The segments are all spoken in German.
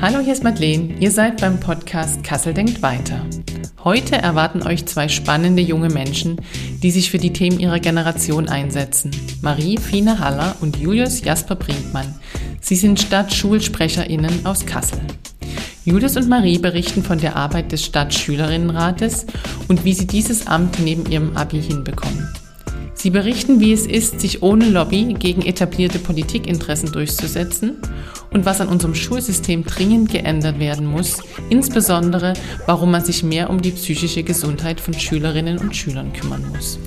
Hallo, hier ist Madeleine. Ihr seid beim Podcast Kassel denkt weiter. Heute erwarten euch zwei spannende junge Menschen, die sich für die Themen ihrer Generation einsetzen. Marie Fine Haller und Julius Jasper Brinkmann. Sie sind StadtschulsprecherInnen aus Kassel. Julius und Marie berichten von der Arbeit des Stadtschülerinnenrates und wie sie dieses Amt neben ihrem Abi hinbekommen. Sie berichten, wie es ist, sich ohne Lobby gegen etablierte Politikinteressen durchzusetzen und was an unserem Schulsystem dringend geändert werden muss, insbesondere warum man sich mehr um die psychische Gesundheit von Schülerinnen und Schülern kümmern muss.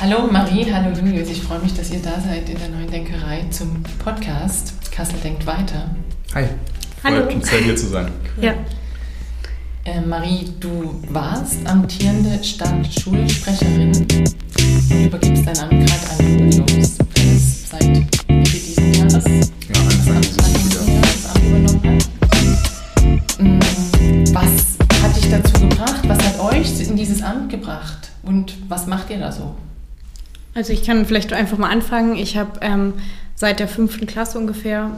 Hallo Marie, hallo Julius, ich freue mich, dass ihr da seid in der neuen Denkerei zum Podcast Kassel denkt weiter. Hi, freut uns sehr hier zu sein. Ja. Äh, Marie, du warst amtierende Stadtschulsprecherin. Du übergibst dein Amt gerade an Julius, seit Jahres ja, dieses Jahres übernommen hat. Was hat dich dazu gebracht? Was hat euch in dieses Amt gebracht? Und was macht ihr da so? Also ich kann vielleicht einfach mal anfangen. Ich habe ähm, seit der fünften Klasse ungefähr,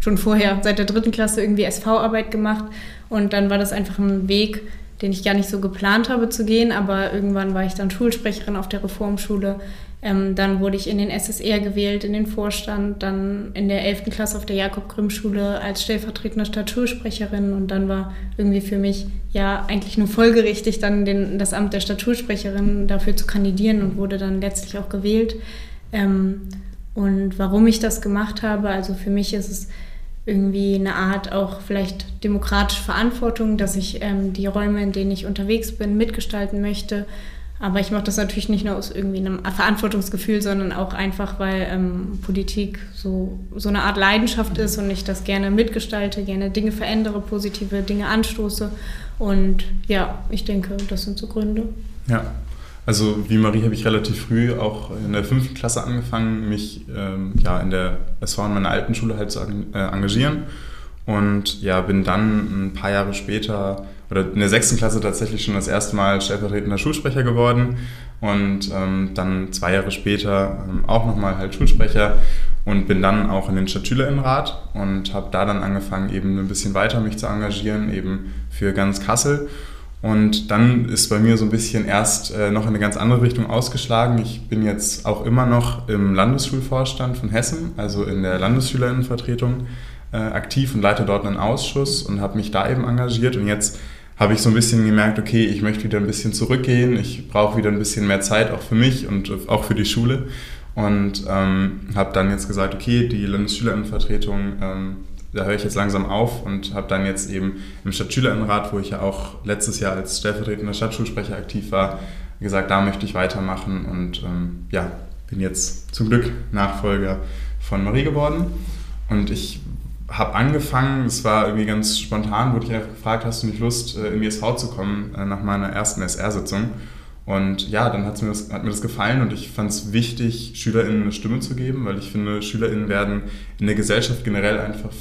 schon vorher, seit der dritten Klasse irgendwie SV-Arbeit gemacht und dann war das einfach ein Weg, den ich gar nicht so geplant habe zu gehen, aber irgendwann war ich dann Schulsprecherin auf der Reformschule. Ähm, dann wurde ich in den SSR gewählt, in den Vorstand, dann in der 11. Klasse auf der Jakob-Grimm-Schule als stellvertretende Stadtschulsprecherin und dann war irgendwie für mich ja eigentlich nur folgerichtig, dann den, das Amt der Stadtschulsprecherin dafür zu kandidieren und wurde dann letztlich auch gewählt. Ähm, und warum ich das gemacht habe, also für mich ist es irgendwie eine Art auch vielleicht demokratische Verantwortung, dass ich ähm, die Räume, in denen ich unterwegs bin, mitgestalten möchte. Aber ich mache das natürlich nicht nur aus irgendwie einem Verantwortungsgefühl, sondern auch einfach, weil ähm, Politik so, so eine Art Leidenschaft ist und ich das gerne mitgestalte, gerne Dinge verändere, positive Dinge anstoße. Und ja, ich denke, das sind so Gründe. Ja, also wie Marie habe ich relativ früh auch in der fünften Klasse angefangen, mich ähm, ja, in der SV in meiner alten Schule halt zu äh, engagieren. Und ja, bin dann ein paar Jahre später oder in der sechsten Klasse tatsächlich schon das erste Mal stellvertretender Schulsprecher geworden und ähm, dann zwei Jahre später ähm, auch nochmal halt Schulsprecher und bin dann auch in den Stadtschülerinnenrat und habe da dann angefangen, eben ein bisschen weiter mich zu engagieren, eben für ganz Kassel und dann ist bei mir so ein bisschen erst äh, noch in eine ganz andere Richtung ausgeschlagen. Ich bin jetzt auch immer noch im Landesschulvorstand von Hessen, also in der Landesschülerinnenvertretung äh, aktiv und leite dort einen Ausschuss und habe mich da eben engagiert. Und jetzt habe ich so ein bisschen gemerkt, okay, ich möchte wieder ein bisschen zurückgehen. Ich brauche wieder ein bisschen mehr Zeit auch für mich und auch für die Schule. Und ähm, habe dann jetzt gesagt, okay, die Landesschülerinnenvertretung ähm, da höre ich jetzt langsam auf und habe dann jetzt eben im Stadtschülerinnenrat, wo ich ja auch letztes Jahr als stellvertretender Stadtschulsprecher aktiv war, gesagt, da möchte ich weitermachen und ähm, ja, bin jetzt zum Glück Nachfolger von Marie geworden. Und ich habe angefangen, es war irgendwie ganz spontan, wurde ich einfach gefragt, hast du nicht Lust, äh, in die SV zu kommen, äh, nach meiner ersten SR-Sitzung? Und ja, dann mir das, hat mir das gefallen und ich fand es wichtig, SchülerInnen eine Stimme zu geben, weil ich finde, SchülerInnen werden in der Gesellschaft generell einfach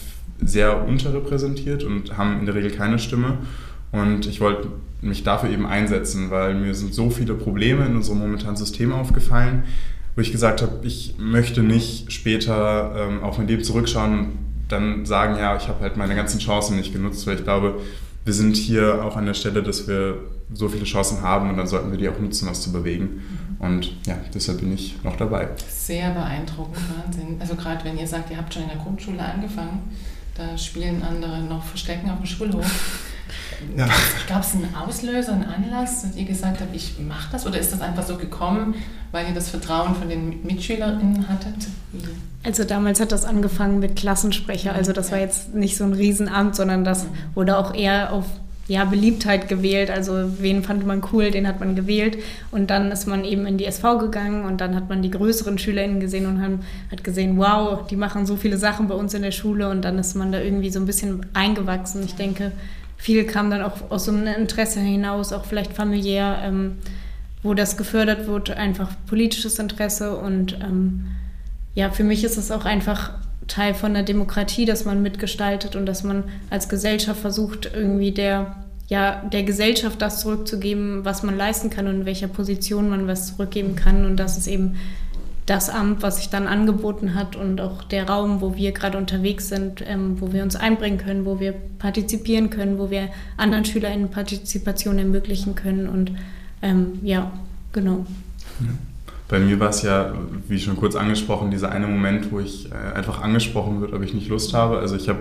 sehr unterrepräsentiert und haben in der Regel keine Stimme. Und ich wollte mich dafür eben einsetzen, weil mir sind so viele Probleme in unserem momentanen System aufgefallen, wo ich gesagt habe, ich möchte nicht später ähm, auf mein Leben zurückschauen und dann sagen, ja, ich habe halt meine ganzen Chancen nicht genutzt, weil ich glaube, wir sind hier auch an der Stelle, dass wir so viele Chancen haben und dann sollten wir die auch nutzen, was zu bewegen. Und ja, deshalb bin ich noch dabei. Sehr beeindruckend, Wahnsinn. Also gerade wenn ihr sagt, ihr habt schon in der Grundschule angefangen, da spielen andere noch Verstecken auf dem Schulhof. Ja. Gab es einen Auslöser, einen Anlass, dass ihr gesagt habt, ich mache das? Oder ist das einfach so gekommen, weil ihr das Vertrauen von den MitschülerInnen hattet? Also damals hat das angefangen mit Klassensprecher. Also das war jetzt nicht so ein Riesenamt, sondern das mhm. wurde auch eher auf ja, Beliebtheit gewählt. Also wen fand man cool, den hat man gewählt. Und dann ist man eben in die SV gegangen und dann hat man die größeren SchülerInnen gesehen und hat gesehen, wow, die machen so viele Sachen bei uns in der Schule und dann ist man da irgendwie so ein bisschen eingewachsen. Ich denke, viel kam dann auch aus so einem Interesse hinaus, auch vielleicht familiär, ähm, wo das gefördert wird, einfach politisches Interesse und ähm, ja, für mich ist es auch einfach Teil von der Demokratie, dass man mitgestaltet und dass man als Gesellschaft versucht, irgendwie der, ja, der Gesellschaft das zurückzugeben, was man leisten kann und in welcher Position man was zurückgeben kann. Und das ist eben das Amt, was sich dann angeboten hat und auch der Raum, wo wir gerade unterwegs sind, ähm, wo wir uns einbringen können, wo wir partizipieren können, wo wir anderen SchülerInnen Partizipation ermöglichen können und ähm, ja, genau. Bei mir war es ja, wie schon kurz angesprochen, dieser eine Moment, wo ich äh, einfach angesprochen wird, ob ich nicht Lust habe. Also ich habe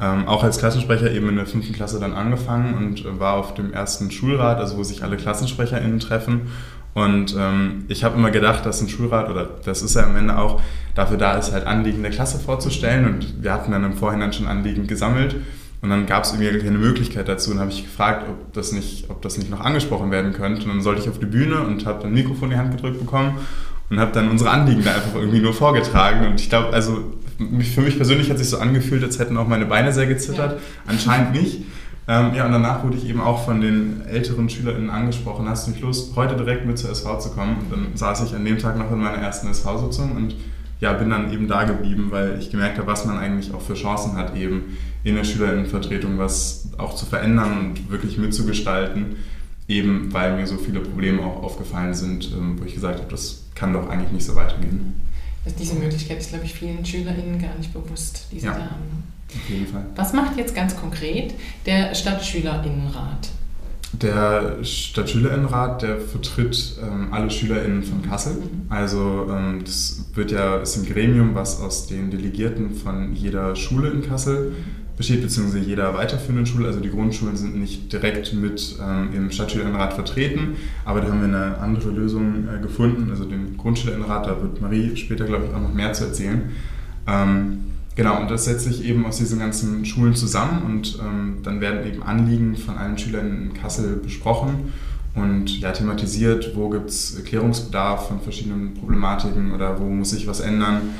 ähm, auch als Klassensprecher eben in der fünften Klasse dann angefangen und äh, war auf dem ersten Schulrat, also wo sich alle KlassensprecherInnen treffen. Und ähm, ich habe immer gedacht, dass ein Schulrat, oder das ist ja am Ende auch, dafür da ist, halt Anliegen der Klasse vorzustellen. Und wir hatten dann im Vorhinein schon Anliegen gesammelt. Und dann gab es irgendwie keine Möglichkeit dazu. Und habe ich gefragt, ob das, nicht, ob das nicht noch angesprochen werden könnte. Und dann sollte ich auf die Bühne und habe dann ein Mikrofon in die Hand gedrückt bekommen und habe dann unsere Anliegen da einfach irgendwie nur vorgetragen. Und ich glaube, also für mich persönlich hat sich so angefühlt, als hätten auch meine Beine sehr gezittert. Ja. Anscheinend nicht. Ähm, ja, und danach wurde ich eben auch von den älteren SchülerInnen angesprochen, hast du nicht Lust, heute direkt mit zur SV zu kommen? Und dann saß ich an dem Tag noch in meiner ersten SV-Sitzung und ja, bin dann eben da geblieben, weil ich gemerkt habe, was man eigentlich auch für Chancen hat, eben in der SchülerInnenvertretung was auch zu verändern und wirklich mitzugestalten, eben weil mir so viele Probleme auch aufgefallen sind, ähm, wo ich gesagt habe, das kann doch eigentlich nicht so weitergehen. Diese Möglichkeit ist, glaube ich, vielen SchülerInnen gar nicht bewusst, die sie ja. da haben. Auf jeden Fall. Was macht jetzt ganz konkret der Stadtschülerinnenrat? Der Stadtschülerinnenrat, der vertritt ähm, alle SchülerInnen von Kassel. Mhm. Also ähm, das wird ja, ist ein Gremium, was aus den Delegierten von jeder Schule in Kassel besteht, beziehungsweise jeder weiterführenden Schule. Also die Grundschulen sind nicht direkt mit ähm, im Stadtschülerinnenrat vertreten, aber da haben wir eine andere Lösung äh, gefunden. Also den Grundschülerinnenrat, da wird Marie später, glaube ich, auch noch mehr zu erzählen. Ähm, Genau, und das setzt sich eben aus diesen ganzen Schulen zusammen und ähm, dann werden eben Anliegen von allen Schülern in Kassel besprochen und ja, thematisiert, wo gibt es Klärungsbedarf von verschiedenen Problematiken oder wo muss sich was ändern.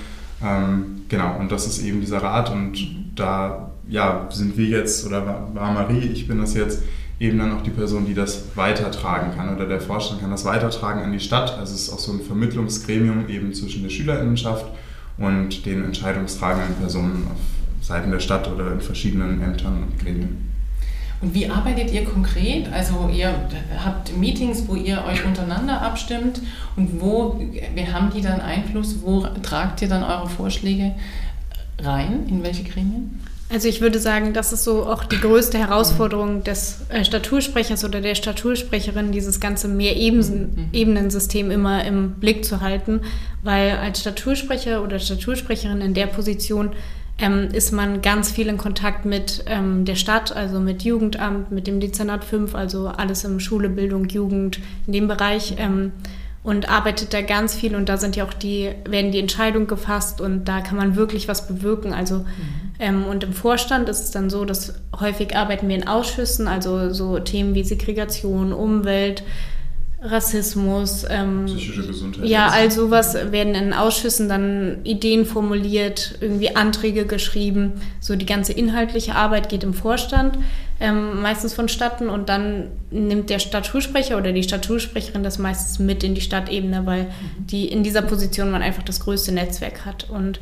Ähm, genau, und das ist eben dieser Rat und da ja, sind wir jetzt, oder war Marie, ich bin das jetzt, eben dann auch die Person, die das weitertragen kann oder der Vorstand kann das weitertragen an die Stadt. Also es ist auch so ein Vermittlungsgremium eben zwischen der Schülerinnenschaft und den entscheidungstragenden Personen auf Seiten der Stadt oder in verschiedenen Ämtern und Gremien. Und wie arbeitet ihr konkret? Also ihr habt Meetings, wo ihr euch untereinander abstimmt und wo wir haben die dann Einfluss? Wo tragt ihr dann eure Vorschläge rein? In welche Gremien? Also ich würde sagen, das ist so auch die größte Herausforderung des äh, Statursprechers oder der Statursprecherin, dieses ganze Mehrebenensystem mhm. immer im Blick zu halten, weil als Statursprecher oder Statursprecherin in der Position ähm, ist man ganz viel in Kontakt mit ähm, der Stadt, also mit Jugendamt, mit dem Dezernat 5, also alles im Schule, Bildung, Jugend, in dem Bereich. Ähm, und arbeitet da ganz viel und da sind ja auch die, werden die Entscheidungen gefasst und da kann man wirklich was bewirken. Also mhm. ähm, und im Vorstand ist es dann so, dass häufig arbeiten wir in Ausschüssen, also so Themen wie Segregation, Umwelt, Rassismus, ähm, psychische Gesundheit. Ja, all sowas werden in Ausschüssen dann Ideen formuliert, irgendwie Anträge geschrieben. So die ganze inhaltliche Arbeit geht im Vorstand ähm, meistens vonstatten und dann nimmt der Stadtschulsprecher oder die Stadtschulsprecherin das meistens mit in die Stadtebene, weil mhm. die in dieser Position man einfach das größte Netzwerk hat und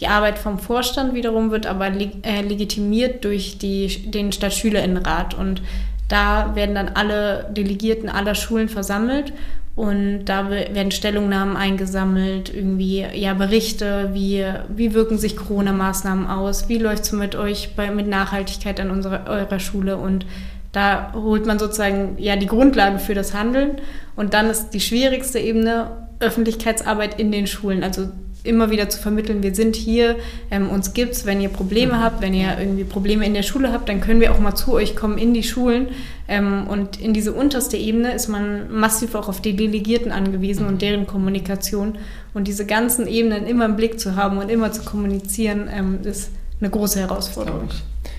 die Arbeit vom Vorstand wiederum wird aber leg äh, legitimiert durch die, den Stadtschülerinnenrat und da werden dann alle Delegierten aller Schulen versammelt und da werden Stellungnahmen eingesammelt, irgendwie ja Berichte, wie, wie wirken sich Corona-Maßnahmen aus, wie läuft es mit euch bei, mit Nachhaltigkeit an unserer, eurer Schule und da holt man sozusagen ja die Grundlage für das Handeln und dann ist die schwierigste Ebene Öffentlichkeitsarbeit in den Schulen, also immer wieder zu vermitteln, wir sind hier, ähm, uns gibt's, wenn ihr Probleme mhm. habt, wenn ihr irgendwie Probleme in der Schule habt, dann können wir auch mal zu euch kommen in die Schulen. Ähm, und in diese unterste Ebene ist man massiv auch auf die Delegierten angewiesen und deren Kommunikation. Und diese ganzen Ebenen immer im Blick zu haben und immer zu kommunizieren, ähm, ist eine große Herausforderung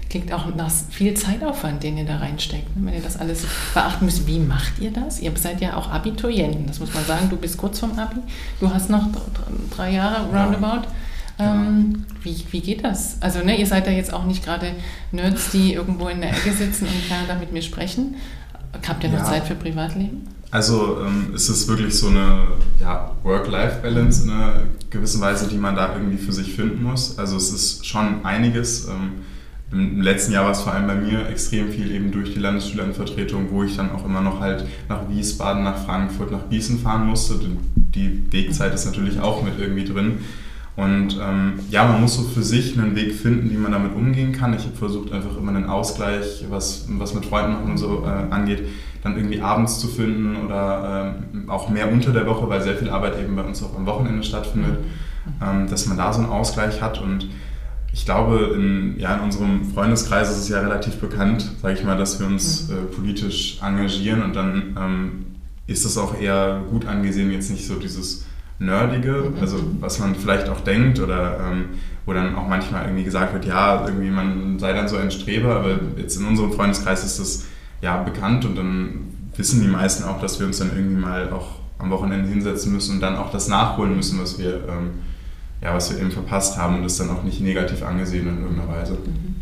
klingt auch nach viel Zeitaufwand, den ihr da reinsteckt, ne? wenn ihr das alles beachten müsst. Wie macht ihr das? Ihr seid ja auch Abiturienten, das muss man sagen. Du bist kurz vorm Abi, du hast noch drei Jahre roundabout. Ja. Ähm, wie, wie geht das? Also ne, ihr seid ja jetzt auch nicht gerade Nerds, die irgendwo in der Ecke sitzen und da mit mir sprechen. Habt ihr noch ja. Zeit für Privatleben? Also ähm, ist es wirklich so eine ja, Work-Life-Balance in einer gewissen Weise, die man da irgendwie für sich finden muss. Also es ist schon einiges. Ähm, im letzten Jahr war es vor allem bei mir extrem viel eben durch die Landesschülerenvertretung, wo ich dann auch immer noch halt nach Wiesbaden, nach Frankfurt, nach Gießen fahren musste. die Wegzeit ist natürlich auch mit irgendwie drin. Und ähm, ja, man muss so für sich einen Weg finden, wie man damit umgehen kann. Ich habe versucht, einfach immer einen Ausgleich, was, was mit Freunden machen und so äh, angeht, dann irgendwie abends zu finden oder ähm, auch mehr unter der Woche, weil sehr viel Arbeit eben bei uns auch am Wochenende stattfindet, mhm. ähm, dass man da so einen Ausgleich hat. Und ich glaube, in, ja, in unserem Freundeskreis ist es ja relativ bekannt, sage ich mal, dass wir uns mhm. äh, politisch engagieren und dann ähm, ist es auch eher gut angesehen, jetzt nicht so dieses Nerdige, mhm. also was man vielleicht auch denkt oder ähm, wo dann auch manchmal irgendwie gesagt wird, ja, irgendwie man sei dann so ein Streber, aber jetzt in unserem Freundeskreis ist das ja bekannt und dann wissen die meisten auch, dass wir uns dann irgendwie mal auch am Wochenende hinsetzen müssen und dann auch das nachholen müssen, was wir, ähm, ja, was wir eben verpasst haben und das dann auch nicht negativ angesehen in irgendeiner Weise. Mhm.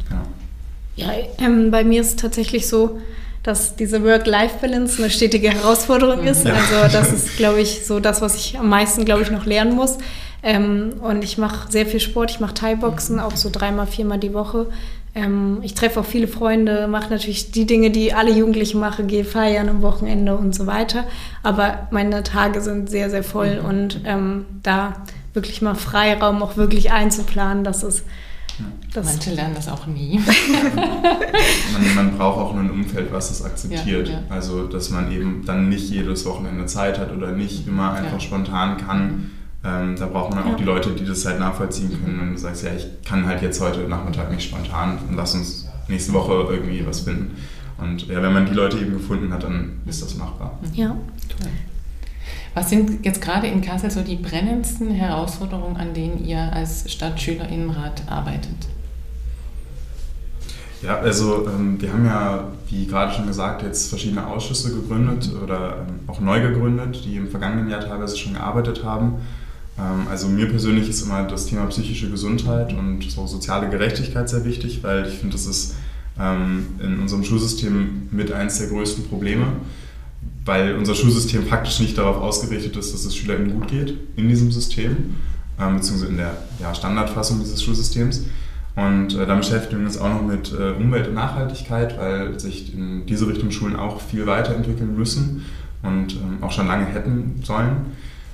Ja, ja ähm, bei mir ist es tatsächlich so, dass diese Work-Life-Balance eine stetige Herausforderung ist. Ja. Also das ist, glaube ich, so das, was ich am meisten, glaube ich, noch lernen muss. Ähm, und ich mache sehr viel Sport. Ich mache Thai-Boxen, auch so dreimal, viermal die Woche. Ähm, ich treffe auch viele Freunde, mache natürlich die Dinge, die alle Jugendlichen machen, gehe feiern am Wochenende und so weiter. Aber meine Tage sind sehr, sehr voll mhm. und ähm, da wirklich mal Freiraum auch wirklich einzuplanen, das ist das Manche lernen das auch nie. man, man, braucht auch ein Umfeld, was das akzeptiert. Ja, ja. Also, dass man eben dann nicht jedes Wochenende Zeit hat oder nicht immer einfach ja. spontan kann. Ähm, da braucht man auch die Leute, die das halt nachvollziehen können. Wenn du sagst, ja, ich kann halt jetzt heute Nachmittag nicht spontan und lass uns nächste Woche irgendwie was finden. Und ja, wenn man die Leute eben gefunden hat, dann ist das machbar. Ja, toll. Was sind jetzt gerade in Kassel so die brennendsten Herausforderungen, an denen ihr als Stadtschülerinnenrat arbeitet? Ja, also ähm, wir haben ja, wie gerade schon gesagt, jetzt verschiedene Ausschüsse gegründet oder ähm, auch neu gegründet, die im vergangenen Jahr teilweise schon gearbeitet haben. Ähm, also mir persönlich ist immer das Thema psychische Gesundheit und so soziale Gerechtigkeit sehr wichtig, weil ich finde, das ist in unserem Schulsystem mit eines der größten Probleme weil unser Schulsystem faktisch nicht darauf ausgerichtet ist, dass es SchülerInnen gut geht in diesem System, ähm, beziehungsweise in der ja, Standardfassung dieses Schulsystems. Und äh, dann beschäftigen wir uns auch noch mit äh, Umwelt und Nachhaltigkeit, weil sich in diese Richtung Schulen auch viel weiterentwickeln müssen und ähm, auch schon lange hätten sollen.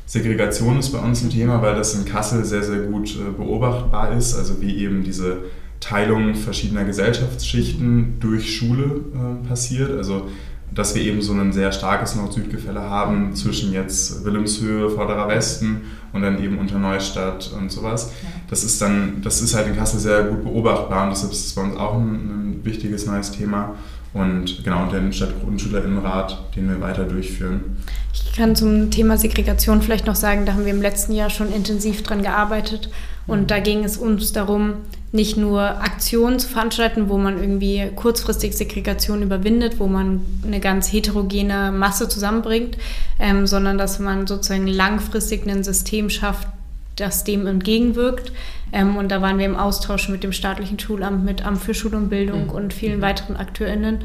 Segregation ist bei uns ein Thema, weil das in Kassel sehr, sehr gut äh, beobachtbar ist, also wie eben diese Teilung verschiedener Gesellschaftsschichten durch Schule äh, passiert. Also dass wir eben so ein sehr starkes Nord-Süd-Gefälle haben zwischen jetzt Wilhelmshöhe, Vorderer Westen und dann eben unter Neustadt und sowas. Das ist dann, das ist halt in Kassel sehr gut beobachtbar und deshalb ist es bei uns auch ein, ein wichtiges neues Thema. Und genau, den Stadtgrundschülerinnenrat, den wir weiter durchführen. Ich kann zum Thema Segregation vielleicht noch sagen, da haben wir im letzten Jahr schon intensiv dran gearbeitet. Und da ging es uns darum, nicht nur Aktionen zu veranstalten, wo man irgendwie kurzfristig Segregation überwindet, wo man eine ganz heterogene Masse zusammenbringt, ähm, sondern dass man sozusagen langfristig ein System schafft, das dem entgegenwirkt. Ähm, und da waren wir im Austausch mit dem staatlichen Schulamt, mit Amt für Schule und Bildung mhm. und vielen mhm. weiteren AkteurInnen.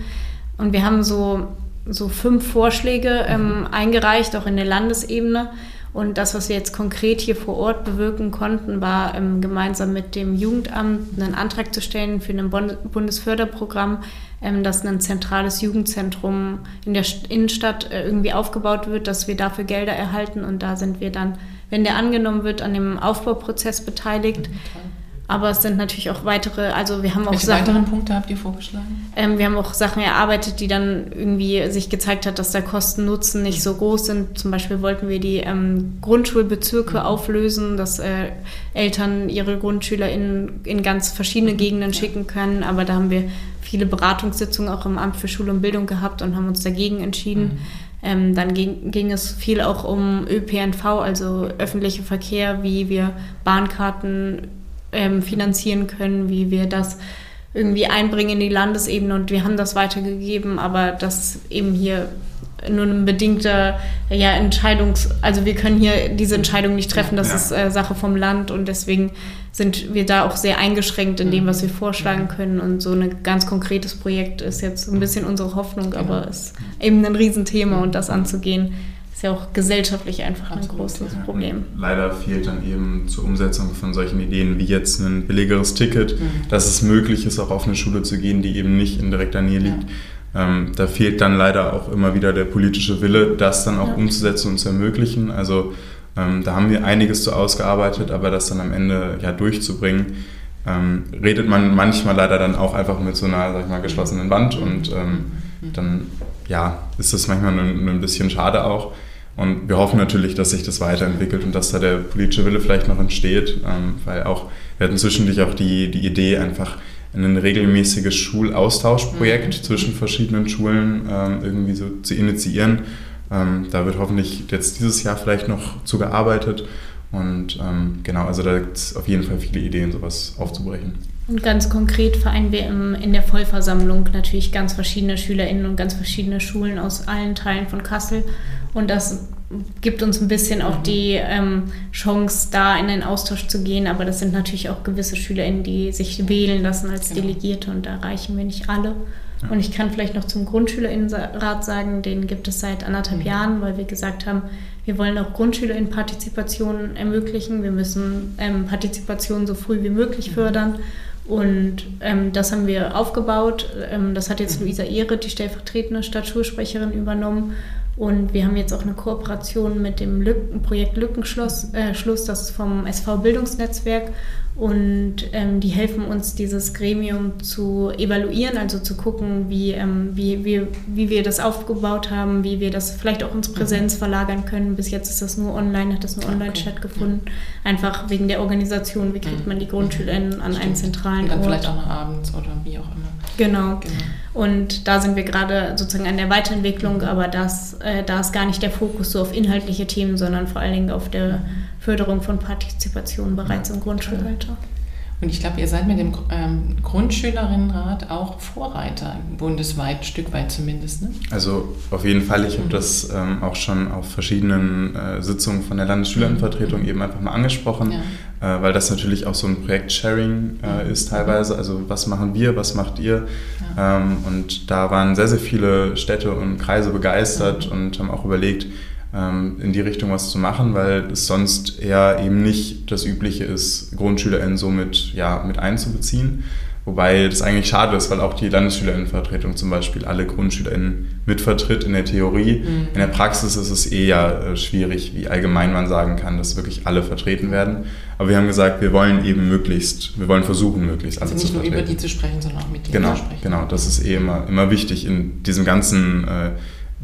Und wir haben so, so fünf Vorschläge ähm, mhm. eingereicht, auch in der Landesebene und das, was wir jetzt konkret hier vor Ort bewirken konnten, war ähm, gemeinsam mit dem Jugendamt einen Antrag zu stellen für ein Bundesförderprogramm, ähm, dass ein zentrales Jugendzentrum in der Innenstadt äh, irgendwie aufgebaut wird, dass wir dafür Gelder erhalten. Und da sind wir dann, wenn der angenommen wird, an dem Aufbauprozess beteiligt. Mhm, aber es sind natürlich auch weitere, also wir haben auch Welche Sachen, weiteren Punkte habt ihr vorgeschlagen? Ähm, wir haben auch Sachen erarbeitet, die dann irgendwie sich gezeigt hat, dass der Kosten-Nutzen nicht so groß sind. Zum Beispiel wollten wir die ähm, Grundschulbezirke mhm. auflösen, dass äh, Eltern ihre Grundschüler in, in ganz verschiedene mhm. Gegenden schicken können. Aber da haben wir viele Beratungssitzungen auch im Amt für Schule und Bildung gehabt und haben uns dagegen entschieden. Mhm. Ähm, dann ging, ging, es viel auch um ÖPNV, also öffentlicher Verkehr, wie wir Bahnkarten ähm, finanzieren können, wie wir das irgendwie einbringen in die Landesebene. Und wir haben das weitergegeben, aber das eben hier nur ein bedingter ja, Entscheidungs-, also wir können hier diese Entscheidung nicht treffen, das ja. ist äh, Sache vom Land und deswegen sind wir da auch sehr eingeschränkt in dem, was wir vorschlagen können. Und so ein ganz konkretes Projekt ist jetzt ein bisschen unsere Hoffnung, aber es ist eben ein Riesenthema und das anzugehen, ist ja auch gesellschaftlich einfach ein großes Problem. Leider fehlt dann eben zur Umsetzung von solchen Ideen wie jetzt ein billigeres Ticket, mhm. dass es möglich ist, auch auf eine Schule zu gehen, die eben nicht in direkter Nähe liegt. Ja. Ähm, da fehlt dann leider auch immer wieder der politische Wille, das dann auch ja. umzusetzen und zu ermöglichen. Also Ähm, da haben wir einiges zu ausgearbeitet, aber das dann am Ende ja durchzubringen, ähm, redet man manchmal leider dann auch einfach mit so einer, sag ich mal, geschlossenen Wand und ähm, dann ja, ist das manchmal ein, ein bisschen schade auch. Und wir hoffen natürlich, dass sich das weiterentwickelt und dass da der politische Wille vielleicht noch entsteht, ähm, weil auch, wir hatten zwischendurch auch die, die Idee, einfach ein regelmäßiges Schulaustauschprojekt mhm. zwischen verschiedenen Schulen ähm, irgendwie so zu initiieren. Ähm, da wird hoffentlich jetzt dieses Jahr vielleicht noch zu gearbeitet. Und ähm, genau, also da gibt es auf jeden Fall viele Ideen, sowas aufzubrechen. Und ganz konkret vereinen wir im, in der Vollversammlung natürlich ganz verschiedene SchülerInnen und ganz verschiedene Schulen aus allen Teilen von Kassel. Und das gibt uns ein bisschen auch die ähm, Chance, da in den Austausch zu gehen. Aber das sind natürlich auch gewisse SchülerInnen, die sich wählen lassen als genau. Delegierte und da erreichen wir nicht alle. Ja. Und ich kann vielleicht noch zum Grundschülerinnenrat sagen, den gibt es seit anderthalb mhm. Jahren, weil wir gesagt haben, wir wollen auch Grundschülerinnenpartizipation ermöglichen. Wir müssen ähm, Partizipation so früh wie möglich mhm. fördern. Und ähm, das haben wir aufgebaut. Ähm, das hat jetzt mhm. Luisa Ehre, die stellvertretende Stadtschulsprecherin, übernommen. Und wir haben jetzt auch eine Kooperation mit dem Lücken, Projekt Lückenschluss, äh, Schluss, das ist vom SV Bildungsnetzwerk. Und ähm, die helfen uns, dieses Gremium zu evaluieren, also zu gucken, wie, ähm, wie, wie, wie wir das aufgebaut haben, wie wir das vielleicht auch ins Präsenz mhm. verlagern können. Bis jetzt ist das nur online, hat das nur online okay. stattgefunden. Einfach wegen der Organisation, wie kriegt mhm. man die GrundschülerInnen an Stimmt. einen zentralen Und dann Ort. vielleicht auch noch abends oder wie auch immer. Genau. genau. Und da sind wir gerade sozusagen an der Weiterentwicklung, aber das, äh, da ist gar nicht der Fokus so auf inhaltliche Themen, sondern vor allen Dingen auf der Förderung von Partizipation bereits im Grundschulalter. Und ich glaube, ihr seid mit dem ähm, Grundschülerinnenrat auch Vorreiter, bundesweit, ein Stück weit zumindest. Ne? Also auf jeden Fall. Ich mhm. habe das ähm, auch schon auf verschiedenen äh, Sitzungen von der Landesschülerinnenvertretung mhm. eben einfach mal angesprochen, ja. Äh, weil das natürlich auch so ein Projekt-Sharing äh, mhm. ist teilweise. Also was machen wir, was macht ihr? Ja. Ähm, und da waren sehr, sehr viele Städte und Kreise begeistert mhm. und haben auch überlegt, ähm, in die Richtung was zu machen, weil es sonst eher eben nicht das Übliche ist, GrundschülerInnen so mit, ja, mit einzubeziehen. Wobei das eigentlich schade ist, weil auch die Landesschülerinnenvertretung zum Beispiel alle GrundschülerInnen mitvertritt in der Theorie. Mhm. In der Praxis ist es eher äh, schwierig, wie allgemein man sagen kann, dass wirklich alle vertreten werden. Aber wir haben gesagt, wir wollen eben möglichst, wir wollen versuchen, möglichst alle also zu vertreten. nicht nur über die zu sprechen, sondern auch mit denen genau, zu sprechen. Genau, das ist eh immer, immer wichtig in diesem ganzen äh,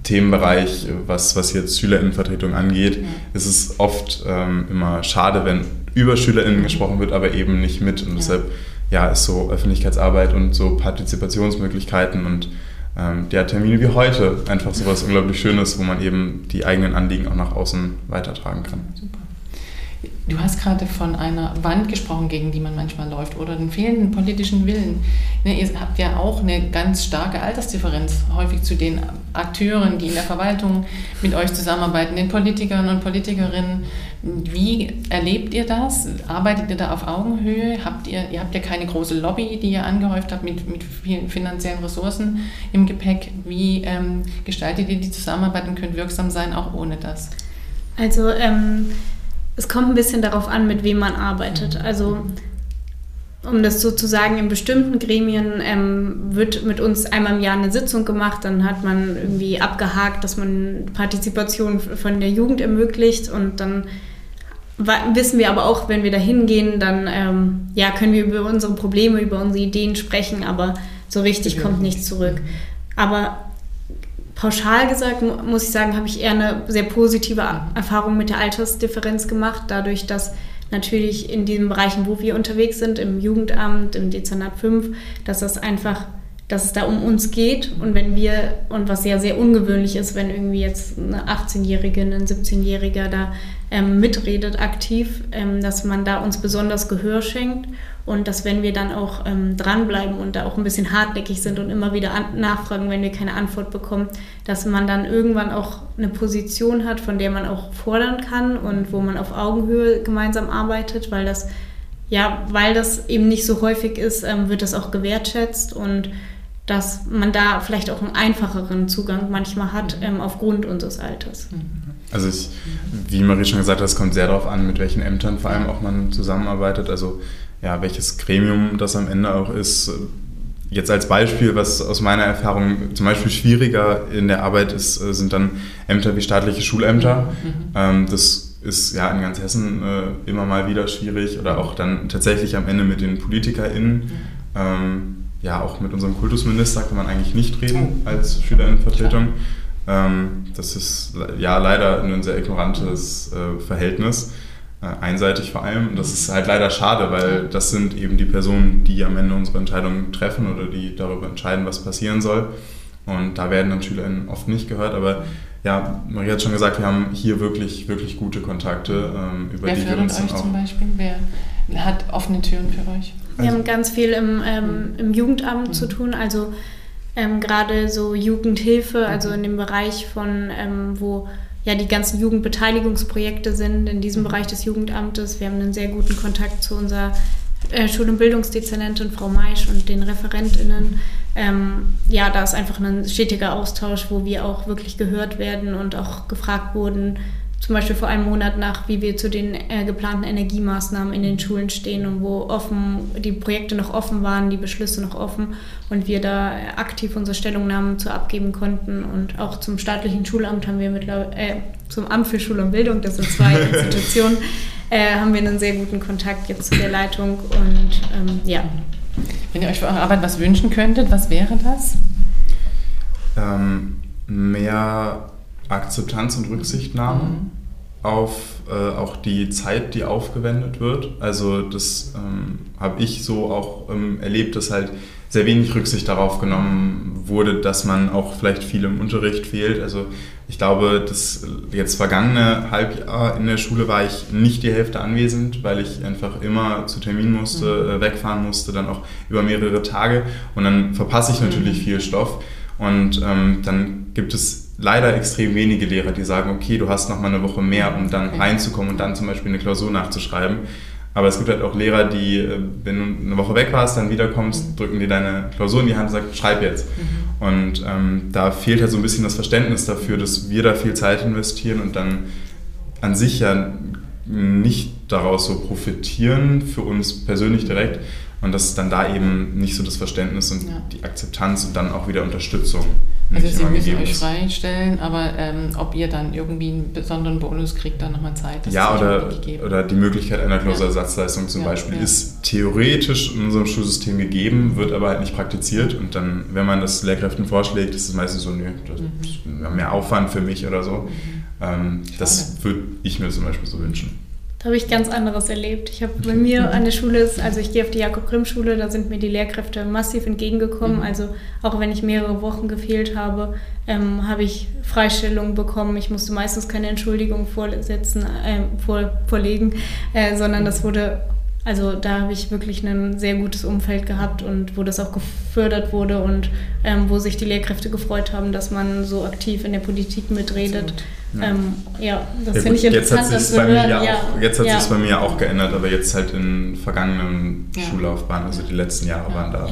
Themenbereich, was, was jetzt SchülerInnenvertretung angeht, ist es oft ähm, immer schade, wenn über SchülerInnen gesprochen wird, aber eben nicht mit. Und ja. deshalb ja, ist so Öffentlichkeitsarbeit und so Partizipationsmöglichkeiten und ähm, der Termin wie heute einfach so was unglaublich Schönes, wo man eben die eigenen Anliegen auch nach außen weitertragen kann. Super. Du hast gerade von einer Wand gesprochen, gegen die man manchmal läuft oder den fehlenden politischen Willen. Ne, ihr habt ja auch eine ganz starke Altersdifferenz häufig zu den Akteuren, die in der Verwaltung mit euch zusammenarbeiten, den Politikern und Politikerinnen. Wie erlebt ihr das? Arbeitet ihr da auf Augenhöhe? Habt ihr, ihr habt ja keine große Lobby, die ihr angehäuft habt mit, mit vielen finanziellen Ressourcen im Gepäck. Wie ähm, gestaltet ihr die Zusammenarbeit und könnt wirksam sein, auch ohne das? Also ähm es kommt ein bisschen darauf an, mit wem man arbeitet. Also um das sozusagen in bestimmten Gremien ähm, wird mit uns einmal im Jahr eine Sitzung gemacht, dann hat man irgendwie abgehakt, dass man Partizipation von der Jugend ermöglicht. Und dann wissen wir aber auch, wenn wir da hingehen, dann ähm, ja, können wir über unsere Probleme, über unsere Ideen sprechen, aber so richtig kommt nichts zurück. Aber pauschal gesagt, muss ich sagen, habe ich eher eine sehr positive Erfahrung mit der Altersdifferenz gemacht, dadurch, dass natürlich in diesen Bereichen, wo wir unterwegs sind, im Jugendamt, im Dezernat 5, dass das einfach, dass es da um uns geht und wenn wir, und was ja sehr ungewöhnlich ist, wenn irgendwie jetzt eine 18-Jährige, ein 17-Jähriger da ähm, mitredet aktiv, ähm, dass man da uns besonders Gehör schenkt und dass wenn wir dann auch ähm, dranbleiben und da auch ein bisschen hartnäckig sind und immer wieder nachfragen, wenn wir keine Antwort bekommen, dass man dann irgendwann auch eine Position hat, von der man auch fordern kann und wo man auf Augenhöhe gemeinsam arbeitet, weil das ja, weil das eben nicht so häufig ist, ähm, wird das auch gewertschätzt und dass man da vielleicht auch einen einfacheren Zugang manchmal hat mhm. ähm, aufgrund unseres Alters. Mhm. Also ich, wie Marie schon gesagt hat, es kommt sehr darauf an, mit welchen Ämtern vor allem auch man zusammenarbeitet. Also ja, welches Gremium das am Ende auch ist. Jetzt als Beispiel, was aus meiner Erfahrung zum Beispiel schwieriger in der Arbeit ist, äh, sind dann Ämter wie staatliche Schulämter. Mhm. Ähm, das ist ja in ganz Hessen äh, immer mal wieder schwierig oder auch dann tatsächlich am Ende mit den PolitikerInnen. Mhm. Ähm, ja, auch mit unserem Kultusminister kann man eigentlich nicht reden als Schülerinnenvertretung. Ähm, das ist ja leider ein sehr ignorantes äh, Verhältnis, äh, einseitig vor allem. Und das ist halt leider schade, weil das sind eben die Personen, die am Ende unsere Entscheidungen treffen oder die darüber entscheiden, was passieren soll. Und da werden dann SchülerInnen oft nicht gehört, aber ja, Maria hat schon gesagt, wir haben hier wirklich, wirklich gute Kontakte, ähm, über Wer die wir uns dann euch auch. zum Beispiel? Wer hat offene Türen für euch? Wir also, haben ganz viel im, ähm, im Jugendamt mhm. zu tun, also ähm, gerade so Jugendhilfe, also in dem Bereich von, ähm, wo ja die ganzen Jugendbeteiligungsprojekte sind, in diesem Bereich des Jugendamtes. Wir haben einen sehr guten Kontakt zu unserer äh, Schul- und Bildungsdezernentin Frau Maisch und den ReferentInnen. Ähm, ja, da ist einfach ein stetiger Austausch, wo wir auch wirklich gehört werden und auch gefragt wurden, zum Beispiel vor einem Monat nach, wie wir zu den äh, geplanten Energiemaßnahmen in den Schulen stehen und wo offen die Projekte noch offen waren, die Beschlüsse noch offen und wir da aktiv unsere Stellungnahmen zu abgeben konnten und auch zum staatlichen Schulamt haben wir mittlerweile äh, zum Amt für Schule und Bildung, das sind zwei Institutionen, äh, haben wir einen sehr guten Kontakt jetzt zu der Leitung und ähm, ja. Wenn ihr euch für eure Arbeit was wünschen könntet, was wäre das? Ähm, mehr Akzeptanz und Rücksichtnahme mhm. auf äh, auch die Zeit, die aufgewendet wird. Also das ähm, habe ich so auch ähm, erlebt, dass halt sehr wenig Rücksicht darauf genommen wurde, dass man auch vielleicht viel im Unterricht fehlt. Also ich glaube, das jetzt vergangene Halbjahr in der Schule war ich nicht die Hälfte anwesend, weil ich einfach immer zu Termin musste, mhm. äh, wegfahren musste, dann auch über mehrere Tage. Und dann verpasse ich natürlich mhm. viel Stoff. Und ähm, dann gibt es leider extrem wenige Lehrer, die sagen, okay, du hast noch mal eine Woche mehr, um dann okay. reinzukommen und dann zum Beispiel eine Klausur nachzuschreiben. Aber es gibt halt auch Lehrer, die, äh, wenn du eine Woche weg warst, dann wiederkommst, mhm. drücken dir deine Klausur in die Hand und sagen, schreib jetzt. Mhm. Und ähm, da fehlt halt so ein bisschen das Verständnis dafür, dass wir da viel Zeit investieren und dann an sich ja nicht daraus so profitieren, für uns persönlich direkt, und dass dann da eben nicht so das Verständnis und ja. die Akzeptanz und dann auch wieder Unterstützung. Also sie müssen euch freistellen, aber ähm, ob ihr dann irgendwie einen besonderen Bonus kriegt, dann nochmal Zeit. ja, oder, oder die Möglichkeit einer Klausurersatzleistung zum ja, Beispiel ja. ist theoretisch in unserem Schulsystem gegeben, wird aber halt nicht praktiziert. Und dann, wenn man das Lehrkräften vorschlägt, ist es meistens so, nö, das mhm. ist mehr Aufwand für mich oder so. Mhm. Ähm, das würde ich mir zum Beispiel so wünschen. Da habe ich ganz anderes erlebt. Ich habe bei mir an der Schule, also ich gehe auf die Jakob-Grimm-Schule, da sind mir die Lehrkräfte massiv entgegengekommen. Mhm. Also auch wenn ich mehrere Wochen gefehlt habe, ähm, habe ich Freistellung bekommen. Ich musste meistens keine Entschuldigung vorsetzen, äh, vor, vorlegen, äh, sondern das wurde also da habe ich wirklich ein sehr gutes Umfeld gehabt und wo das auch gefördert wurde und ähm, wo sich die Lehrkräfte gefreut haben, dass man so aktiv in der Politik mitredet. Ja, ähm, ja das ja, finde ich interessant. Jetzt hat sich bei mir ja auch, jetzt hat ja. sich bei mir auch geändert, aber jetzt halt in vergangenen. Schullaufbahnen, also die letzten Jahre waren da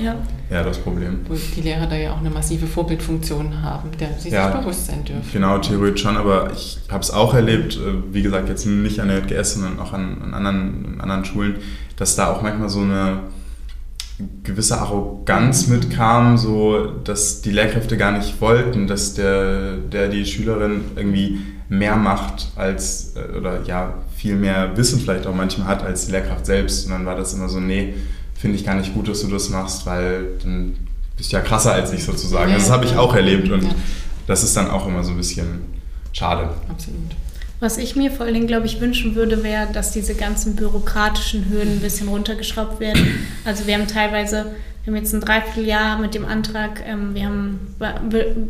ja. das Problem. Wo die Lehrer da ja auch eine massive Vorbildfunktion haben, der sie sich bewusst sein dürfen. Genau, theoretisch schon, aber ich habe es auch erlebt, äh, wie gesagt, jetzt nicht an der JGS, sondern auch an, an anderen, an anderen Schulen, dass da auch manchmal so eine gewisse Arroganz mitkam, so dass die Lehrkräfte gar nicht wollten, dass der, der die Schülerin irgendwie mehr macht als äh, oder ja viel mehr Wissen vielleicht auch manchmal hat als die Lehrkraft selbst. Und dann war das immer so, nee, finde ich gar nicht gut, dass du das machst, weil dann bist du ja krasser als ich sozusagen. Ja, das habe ich auch erlebt und ja. das ist dann auch immer so ein bisschen schade. Absolut. Was ich mir vor allen Dingen, glaube ich, wünschen würde, wäre, dass diese ganzen bürokratischen Hürden ein bisschen runtergeschraubt werden. Also wir haben teilweise, wir haben jetzt ein Dreivierteljahr mit dem Antrag, ähm, wir haben,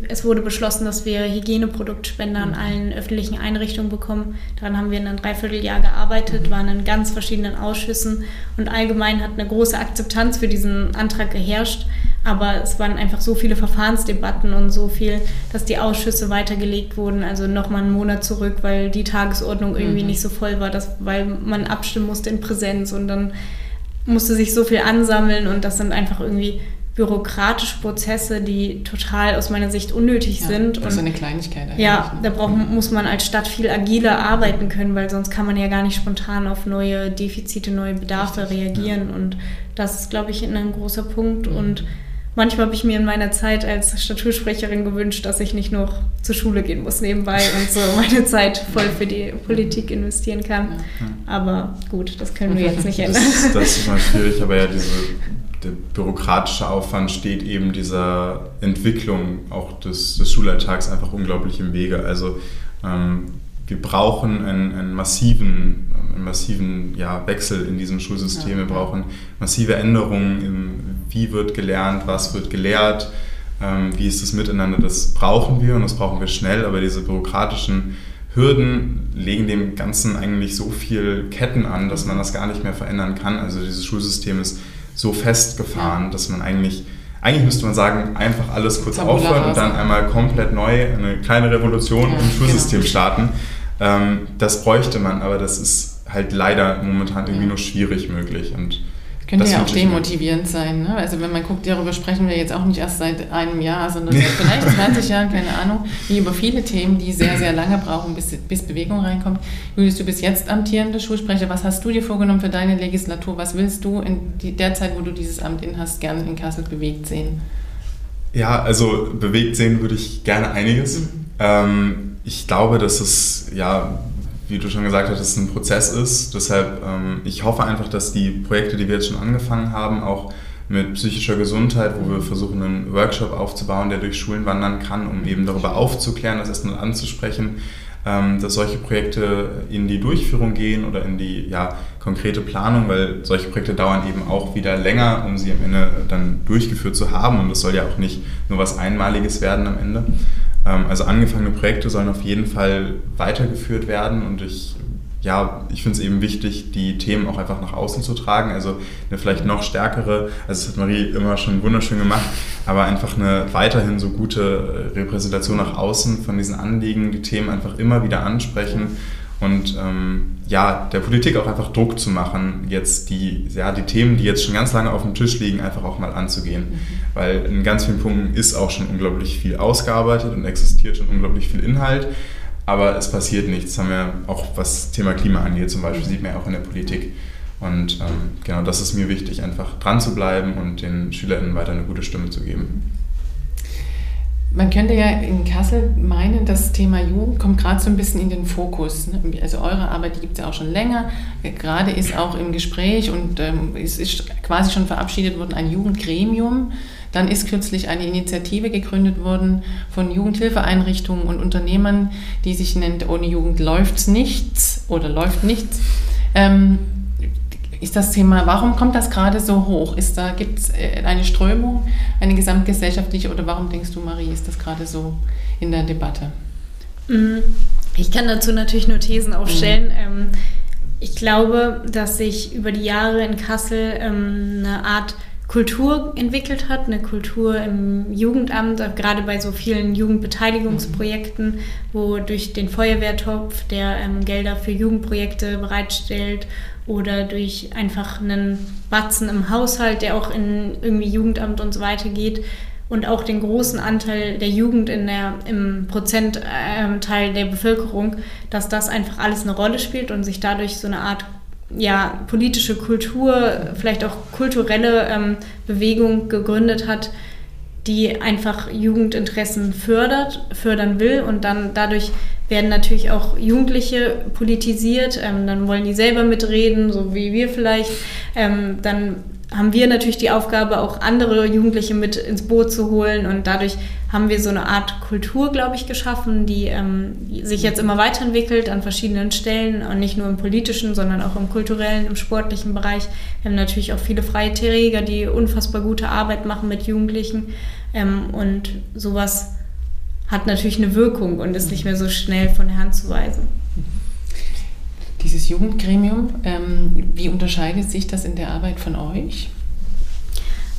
es wurde beschlossen, dass wir Hygieneproduktspender an allen öffentlichen Einrichtungen bekommen. Daran haben wir in ein Dreivierteljahr gearbeitet, waren in ganz verschiedenen Ausschüssen und allgemein hat eine große Akzeptanz für diesen Antrag geherrscht. Aber es waren einfach so viele Verfahrensdebatten und so viel, dass die Ausschüsse weitergelegt wurden, also nochmal einen Monat zurück, weil die Tagesordnung irgendwie mhm. nicht so voll war, dass, weil man abstimmen musste in Präsenz und dann musste sich so viel ansammeln und das sind einfach irgendwie bürokratische Prozesse, die total aus meiner Sicht unnötig ja, sind. Das ist eine Kleinigkeit eigentlich. Ja, da braucht, muss man als Stadt viel agiler arbeiten können, weil sonst kann man ja gar nicht spontan auf neue Defizite, neue Bedarfe Richtig, reagieren. Ja. Und das ist, glaube ich, ein großer Punkt. Mhm. Und manchmal habe ich mir in meiner Zeit als Statursprecherin gewünscht, dass ich nicht noch zur Schule gehen muss nebenbei und so meine Zeit voll für die Politik investieren kann. Aber gut, das können wir jetzt nicht ändern. Das, das ist immer schwierig, aber ja, diese, der bürokratische Aufwand steht eben dieser Entwicklung auch des, des Schulalltags einfach unglaublich im Wege. Also ähm, wir brauchen einen, einen massiven, einen massiven ja, Wechsel in diesem Schulsystem. Wir brauchen massive Änderungen im, wie wird gelernt, was wird gelehrt, ähm, wie ist das Miteinander. Das brauchen wir und das brauchen wir schnell, aber diese bürokratischen Hürden legen dem Ganzen eigentlich so viel Ketten an, dass man das gar nicht mehr verändern kann. Also dieses Schulsystem ist so festgefahren, dass man eigentlich eigentlich müsste man sagen, einfach alles kurz Tabula aufhören und dann einmal komplett neu eine kleine Revolution ja, im Schulsystem genau. starten. Ähm, das bräuchte man, aber das ist halt leider momentan irgendwie nur schwierig möglich. Und könnte ja auch demotivierend sein. Ne? Also wenn man guckt, darüber sprechen wir jetzt auch nicht erst seit einem Jahr, sondern seit vielleicht 20 Jahren, keine Ahnung, wie über viele Themen, die sehr, sehr lange brauchen, bis, bis Bewegung reinkommt. Julius, du bist jetzt amtierender Schulsprecher. Was hast du dir vorgenommen für deine Legislatur? Was willst du in die, der Zeit, wo du dieses Amt in hast, gerne in Kassel bewegt sehen? Ja, also bewegt sehen würde ich gerne einiges. Mhm. Ähm, ich glaube, dass es ja wie du schon gesagt hast, ein Prozess ist. Deshalb, ähm, ich hoffe einfach, dass die Projekte, die wir jetzt schon angefangen haben, auch mit psychischer Gesundheit, wo wir versuchen, einen Workshop aufzubauen, der durch Schulen wandern kann, um eben darüber aufzuklären, das erstmal anzusprechen, ähm, dass solche Projekte in die Durchführung gehen oder in die ja, konkrete Planung, weil solche Projekte dauern eben auch wieder länger, um sie am Ende dann durchgeführt zu haben. Und das soll ja auch nicht nur was Einmaliges werden am Ende. Ähm, also angefangene Projekte sollen auf jeden Fall weitergeführt werden und ich ja, ich finde es eben wichtig, die Themen auch einfach nach außen zu tragen. Also eine vielleicht noch stärkere, also das hat Marie immer schon wunderschön gemacht, aber einfach eine weiterhin so gute Repräsentation nach außen von diesen Anliegen, die Themen einfach immer wieder ansprechen und ähm, ja, der Politik auch einfach Druck zu machen, jetzt die, ja, die Themen, die jetzt schon ganz lange auf dem Tisch liegen, einfach auch mal anzugehen. Mhm. Weil in ganz vielen Punkten ist auch schon unglaublich viel ausgearbeitet und existiert schon unglaublich viel Inhalt, aber es passiert nichts. Das haben wir auch, was Thema Klima angeht zum Beispiel, sieht man ja auch in der Politik. Und ähm, genau das ist mir wichtig, einfach dran zu bleiben und den SchülerInnen weiter eine gute Stimme zu geben. Man könnte ja in Kassel meinen, das Thema Jugend kommt gerade so ein bisschen in den Fokus. Ne? Also eure Arbeit, die gibt es ja auch schon länger. Gerade ist auch im Gespräch und ähm, es ist quasi schon verabschiedet worden ein Jugendgremium. Dann ist kürzlich eine Initiative gegründet worden von Jugendhilfeeinrichtungen und Unternehmern, die sich nennt Ohne Jugend läuft's nichts oder läuft nichts. Ähm, ist das Thema, warum kommt das gerade so hoch? Ist da, gibt es äh, eine Strömung, eine gesamtgesellschaftliche oder warum denkst du, Marie, ist das gerade so in der Debatte? Mm, ich kann dazu natürlich nur Thesen aufstellen. Mhm. Ich glaube, dass sich über die Jahre in Kassel ähm, eine Art Kultur entwickelt hat, eine Kultur im Jugendamt, gerade bei so vielen Jugendbeteiligungsprojekten, wo durch den Feuerwehrtopf, der ähm, Gelder für Jugendprojekte bereitstellt oder durch einfach einen Batzen im Haushalt, der auch in irgendwie Jugendamt und so weiter geht und auch den großen Anteil der Jugend in der, im Prozentteil der Bevölkerung, dass das einfach alles eine Rolle spielt und sich dadurch so eine Art ja, politische Kultur, vielleicht auch kulturelle ähm, Bewegung gegründet hat, die einfach Jugendinteressen fördert, fördern will und dann dadurch werden natürlich auch Jugendliche politisiert, ähm, dann wollen die selber mitreden, so wie wir vielleicht. Ähm, dann haben wir natürlich die Aufgabe, auch andere Jugendliche mit ins Boot zu holen und dadurch haben wir so eine Art Kultur, glaube ich, geschaffen, die ähm, sich jetzt immer weiterentwickelt an verschiedenen Stellen und nicht nur im politischen, sondern auch im kulturellen, im sportlichen Bereich. Wir haben natürlich auch viele freie Träger, die unfassbar gute Arbeit machen mit Jugendlichen ähm, und sowas hat natürlich eine Wirkung und ist nicht mehr so schnell von der Hand zu weisen. Dieses Jugendgremium, ähm, wie unterscheidet sich das in der Arbeit von euch?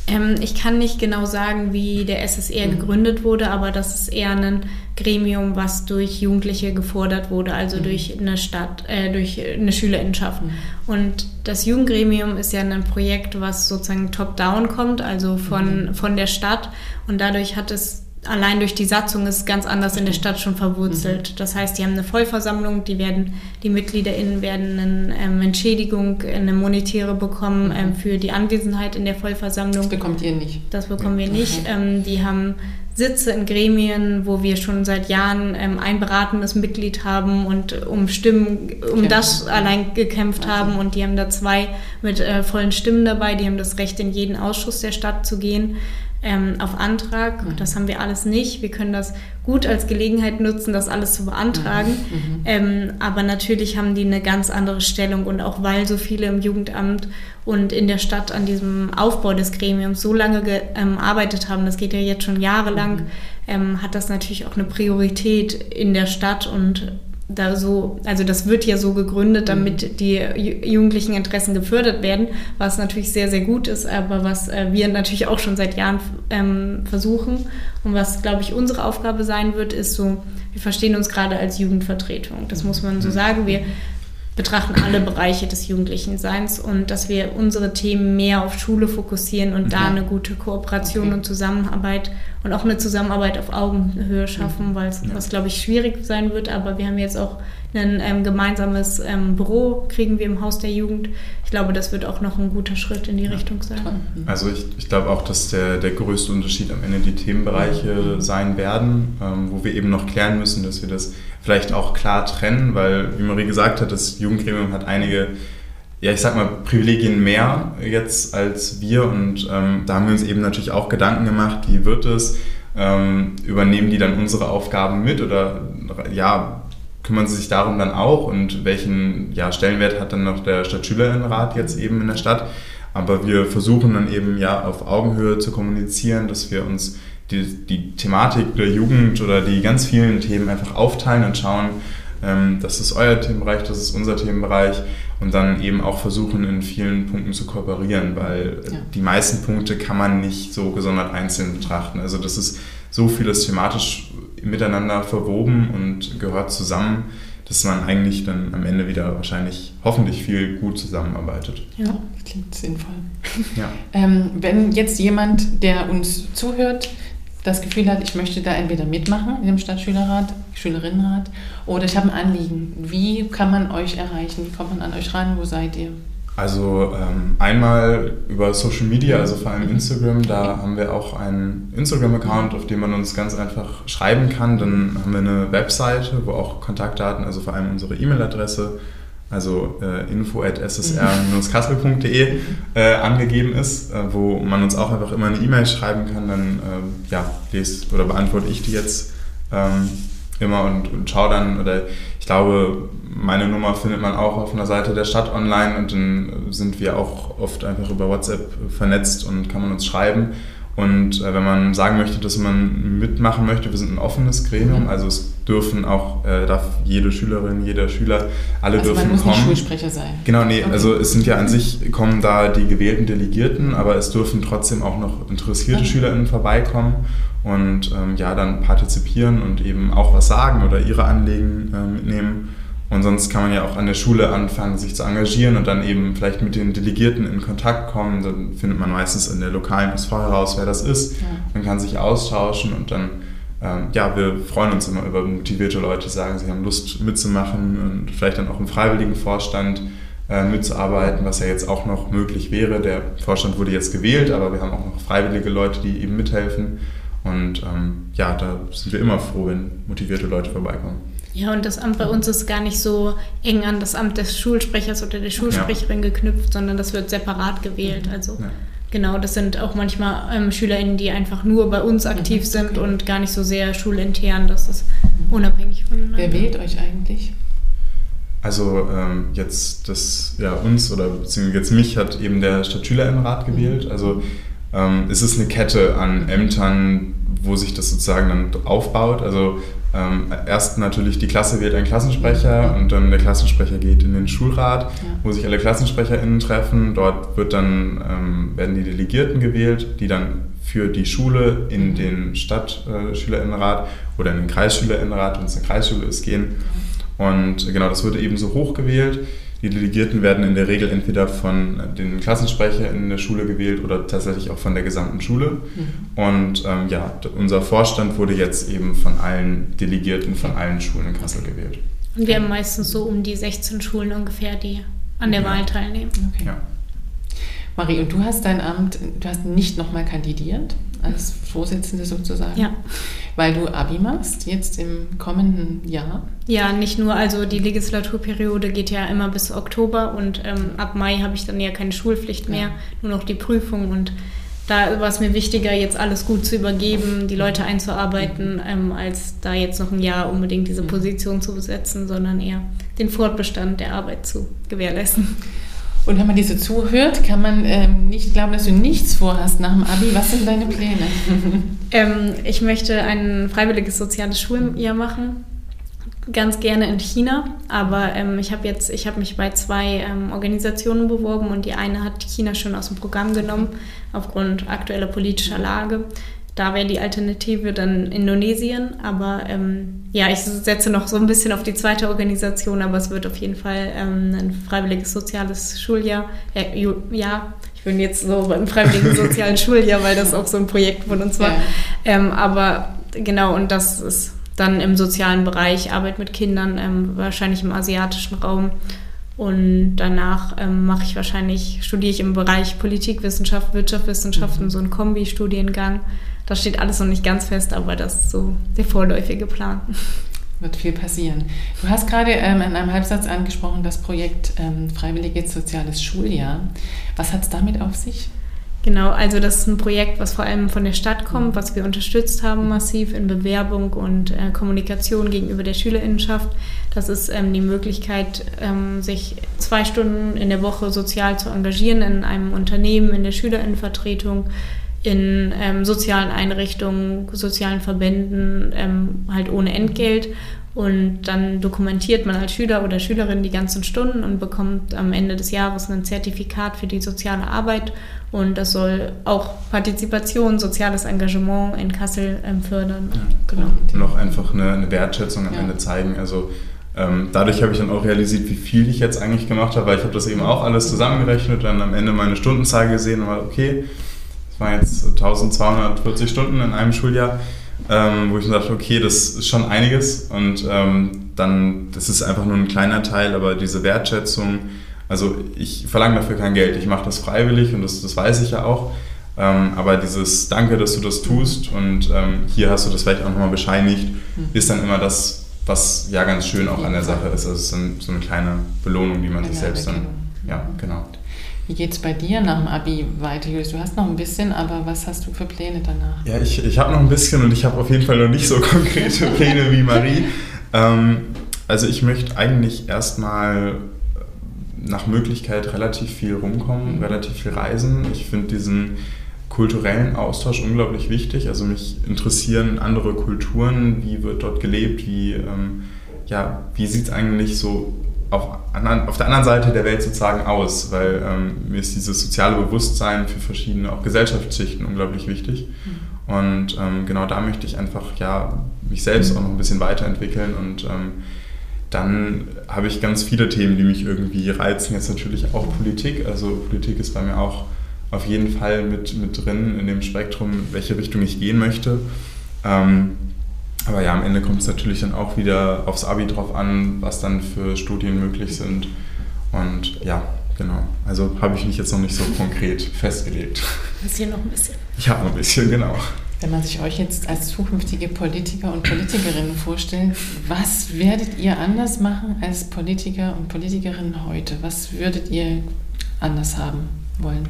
Ähm, ich kann nicht genau sagen, wie der SSR mhm. gegründet wurde, aber das ist eher ein Gremium, was durch Jugendliche gefordert wurde, also mhm. durch eine Stadt, äh, durch eine Schülerinnenschaft. Mhm. Und das Jugendgremium ist ja ein Projekt, was sozusagen top-down kommt, also von, mhm. von der Stadt. Und dadurch hat es allein durch die Satzung ist ganz anders in der Stadt schon verwurzelt. Mhm. Das heißt, die haben eine Vollversammlung, die werden, die MitgliederInnen werden eine ähm, Entschädigung, eine monetäre bekommen mhm. ähm, für die Anwesenheit in der Vollversammlung. Das bekommt ihr nicht. Das bekommen wir nicht. Ähm, die haben Sitze in Gremien, wo wir schon seit Jahren ähm, ein beratendes Mitglied haben und um Stimmen, um Kämpfen. das allein gekämpft also. haben. Und die haben da zwei mit äh, vollen Stimmen dabei, die haben das Recht, in jeden Ausschuss der Stadt zu gehen ähm, auf Antrag. Mhm. Das haben wir alles nicht. Wir können das gut als Gelegenheit nutzen, das alles zu beantragen. Mhm. mhm. Ähm, aber natürlich haben die eine ganz andere Stellung und auch weil so viele im Jugendamt und in der Stadt an diesem Aufbau des Gremiums so lange gearbeitet ähm, haben, das geht ja jetzt schon jahrelang, mhm. ähm, hat das natürlich auch eine Priorität in der Stadt und da so, also das wird ja so gegründet, damit mhm. die jugendlichen Interessen gefördert werden, was natürlich sehr, sehr gut ist, aber was äh, wir natürlich auch schon seit Jahren ähm, versuchen und was, glaube ich, unsere Aufgabe sein wird, ist so, wir verstehen uns gerade als Jugendvertretung. Das muss man so mhm. sagen. Wir betrachten alle Bereiche des jugendlichen Seins und dass wir unsere Themen mehr auf Schule fokussieren und okay. da eine gute Kooperation okay. und Zusammenarbeit und auch eine Zusammenarbeit auf Augenhöhe schaffen, mhm. weil es, ja. was glaube ich schwierig sein wird, aber wir haben jetzt auch ein ähm, gemeinsames ähm, Büro, kriegen wir im Haus der Jugend. Ich glaube, das wird auch noch ein guter Schritt in die ja. Richtung sein. Mhm. Also ich, ich glaube auch, dass der, der größte Unterschied am Ende die Themenbereiche mhm. sein werden, ähm, wo wir eben noch klären müssen, dass wir das vielleicht auch klar trennen, weil, wie Marie gesagt hat, das Jugendgremium hat einige, ja, ich sag mal, Privilegien mehr jetzt als wir und ähm, da haben wir uns eben natürlich auch Gedanken gemacht, wie wird es, ähm, übernehmen die dann unsere Aufgaben mit oder ja, kümmern sie sich darum dann auch und welchen ja, Stellenwert hat dann noch der Stadtschülerinnenrat jetzt eben in der Stadt. Aber wir versuchen dann eben ja auf Augenhöhe zu kommunizieren, dass wir uns die, die Thematik der Jugend oder die ganz vielen Themen einfach aufteilen und schauen, ähm, das ist euer Themenbereich, das ist unser Themenbereich und dann eben auch versuchen, in vielen Punkten zu kooperieren, weil ja. die meisten Punkte kann man nicht so gesondert einzeln betrachten. Also das ist so vieles thematisch miteinander verwoben und gehört zusammen, dass man eigentlich dann am Ende wieder wahrscheinlich hoffentlich viel gut zusammenarbeitet. Ja, klingt sinnvoll. Ja. ähm, wenn jetzt jemand, der uns zuhört, das Gefühl hat, ich möchte da entweder mitmachen in dem Stadtschülerrat, Schülerinnenrat oder ich habe ein Anliegen. Wie kann man euch erreichen? Wie kommt man an euch ran? Wo seid ihr? Also ähm, einmal über Social Media, also vor allem Instagram, da haben wir auch einen Instagram-Account, auf dem man uns ganz einfach schreiben kann. Dann haben wir eine Webseite, wo auch Kontaktdaten, also vor allem unsere E-Mail-Adresse also äh, info at ssr-kassel.de äh, angegeben ist, äh, wo man uns auch einfach immer eine E-Mail schreiben kann, dann äh, ja, lese oder beantworte ich die jetzt ähm, immer und, und schaue dann, oder ich glaube, meine Nummer findet man auch auf einer Seite der Stadt online und dann sind wir auch oft einfach über WhatsApp vernetzt und kann man uns schreiben. Und äh, wenn man sagen möchte, dass man mitmachen möchte, wir sind ein offenes Gremium, mhm. also es dürfen auch, äh, darf jede Schülerin, jeder Schüler, alle also dürfen man muss kommen. Nicht Schulsprecher sein. Genau, nee, okay. also es sind ja an sich, kommen da die gewählten Delegierten, aber es dürfen trotzdem auch noch interessierte okay. SchülerInnen vorbeikommen und ähm, ja, dann partizipieren und eben auch was sagen oder ihre Anliegen äh, mitnehmen. Und sonst kann man ja auch an der Schule anfangen, sich zu engagieren und dann eben vielleicht mit den Delegierten in Kontakt kommen. Dann findet man meistens in der lokalen SV heraus, wer das ist. Ja. Man kann sich austauschen und dann, ähm, ja, wir freuen uns immer über motivierte Leute, die sagen, sie haben Lust mitzumachen und vielleicht dann auch im freiwilligen Vorstand äh, mitzuarbeiten, was ja jetzt auch noch möglich wäre. Der Vorstand wurde jetzt gewählt, aber wir haben auch noch freiwillige Leute, die eben mithelfen. Und ähm, ja, da sind wir immer froh, wenn motivierte Leute vorbeikommen. Ja, und das Amt bei uns ist gar nicht so eng an das Amt des Schulsprechers oder der Schulsprecherin ja. geknüpft, sondern das wird separat gewählt. Mhm. Also ja. genau, das sind auch manchmal ähm, SchülerInnen, die einfach nur bei uns aktiv mhm. sind und gar nicht so sehr schulintern. Das ist unabhängig voneinander. Wer wählt euch eigentlich? Also ähm, jetzt das, ja, uns oder beziehungsweise jetzt mich hat eben der Stadtschülerinnenrat gewählt. Also ähm, es ist eine Kette an Ämtern, wo sich das sozusagen dann aufbaut. Also ähm, erst natürlich die Klasse wählt einen Klassensprecher und dann der Klassensprecher geht in den Schulrat, ja. wo sich alle KlassensprecherInnen treffen. Dort wird dann, ähm, werden die Delegierten gewählt, die dann für die Schule in mhm. den Stadtschülerinnenrat oder in den Kreisschülerinnenrat, wenn es eine Kreisschule ist, gehen. Und genau, das wird eben so hochgewählt. Die Delegierten werden in der Regel entweder von den Klassensprecher in der Schule gewählt oder tatsächlich auch von der gesamten Schule. Mhm. Und ähm, ja, unser Vorstand wurde jetzt eben von allen Delegierten von allen Schulen in Kassel gewählt. Und wir haben meistens so um die 16 Schulen ungefähr, die an der ja. Wahl teilnehmen. Okay. Ja. Marie, und du hast dein Amt, du hast nicht nochmal kandidiert als Vorsitzende sozusagen? Ja. Weil du Abi machst, jetzt im kommenden Jahr? Ja, nicht nur. Also die Legislaturperiode geht ja immer bis Oktober und ähm, ab Mai habe ich dann ja keine Schulpflicht mehr, ja. nur noch die Prüfung und da war es mir wichtiger, jetzt alles gut zu übergeben, die Leute einzuarbeiten, ähm, als da jetzt noch ein Jahr unbedingt diese Position zu besetzen, sondern eher den Fortbestand der Arbeit zu gewährleisten. Und wenn man dir so zuhört, kann man ähm, nicht glauben, dass du nichts vorhast nach dem Abi. Was sind deine Pläne? ähm, ich möchte ein freiwilliges soziales Schuljahr machen. Ganz gerne in China, aber ähm, ich habe jetzt, ich habe mich bei zwei ähm, Organisationen beworben und die eine hat China schon aus dem Programm genommen aufgrund aktueller politischer Lage. Da wäre die Alternative dann Indonesien, aber ähm, ja, ich setze noch so ein bisschen auf die zweite Organisation, aber es wird auf jeden Fall ähm, ein freiwilliges soziales Schuljahr. Äh, ja, ich bin jetzt so beim freiwilligen sozialen Schuljahr, weil das auch so ein Projekt von uns war. Ja. Ähm, aber genau, und das ist dann im sozialen Bereich, Arbeit mit Kindern, ähm, wahrscheinlich im asiatischen Raum. Und danach ähm, mache ich wahrscheinlich, studiere ich im Bereich Politikwissenschaft, Wirtschaftswissenschaften, mhm. so einen Kombi-Studiengang. Das steht alles noch nicht ganz fest, aber das ist so der vorläufige Plan. Wird viel passieren. Du hast gerade ähm, in einem Halbsatz angesprochen, das Projekt ähm, Freiwilliges Soziales Schuljahr. Was hat es damit auf sich? Genau, also das ist ein Projekt, was vor allem von der Stadt kommt, was wir unterstützt haben massiv in Bewerbung und äh, Kommunikation gegenüber der Schülerinnenschaft. Das ist ähm, die Möglichkeit, ähm, sich zwei Stunden in der Woche sozial zu engagieren in einem Unternehmen, in der Schülerinnenvertretung, in ähm, sozialen Einrichtungen, sozialen Verbänden, ähm, halt ohne Entgelt. Und dann dokumentiert man als Schüler oder Schülerin die ganzen Stunden und bekommt am Ende des Jahres ein Zertifikat für die soziale Arbeit. Und das soll auch Partizipation, soziales Engagement in Kassel ähm, fördern. Ja, genau. Und auch einfach eine, eine Wertschätzung am ja. Ende zeigen. Also ähm, dadurch habe ich dann auch realisiert, wie viel ich jetzt eigentlich gemacht habe, weil ich habe das eben auch alles zusammengerechnet, dann am Ende meine Stundenzahl gesehen und war, okay, waren jetzt 1240 Stunden in einem Schuljahr, ähm, wo ich mir dachte, okay, das ist schon einiges und ähm, dann, das ist einfach nur ein kleiner Teil, aber diese Wertschätzung, also ich verlange dafür kein Geld, ich mache das freiwillig und das, das weiß ich ja auch. Ähm, aber dieses Danke, dass du das tust und ähm, hier hast du das vielleicht auch nochmal bescheinigt, mhm. ist dann immer das, was ja ganz schön auch an der Sache ist. Also es ist so eine kleine Belohnung, die man sich selbst dann, ja, genau. Wie geht es bei dir nach dem Abi weiter, Julius? Du hast noch ein bisschen, aber was hast du für Pläne danach? Ja, ich, ich habe noch ein bisschen und ich habe auf jeden Fall noch nicht so konkrete Pläne wie Marie. Ähm, also ich möchte eigentlich erstmal nach Möglichkeit relativ viel rumkommen, mhm. relativ viel reisen. Ich finde diesen kulturellen Austausch unglaublich wichtig. Also mich interessieren andere Kulturen, wie wird dort gelebt, wie, ähm, ja, wie sieht es eigentlich so auf, auf der anderen Seite der Welt sozusagen aus, weil ähm, mir ist dieses soziale Bewusstsein für verschiedene auch Gesellschaftsschichten unglaublich wichtig. Mhm. Und ähm, genau da möchte ich einfach ja, mich selbst auch noch ein bisschen weiterentwickeln und ähm, dann habe ich ganz viele Themen, die mich irgendwie reizen. Jetzt natürlich auch Politik. Also Politik ist bei mir auch auf jeden Fall mit, mit drin in dem Spektrum, welche Richtung ich gehen möchte. Ähm, aber ja, am Ende kommt es natürlich dann auch wieder aufs Abi drauf an, was dann für Studien möglich sind. Und ja, genau. Also habe ich mich jetzt noch nicht so konkret festgelegt. Ist hier noch ein bisschen. Ich habe noch ein bisschen, genau. Wenn man sich euch jetzt als zukünftige Politiker und Politikerinnen vorstellt, was werdet ihr anders machen als Politiker und Politikerinnen heute? Was würdet ihr anders haben wollen?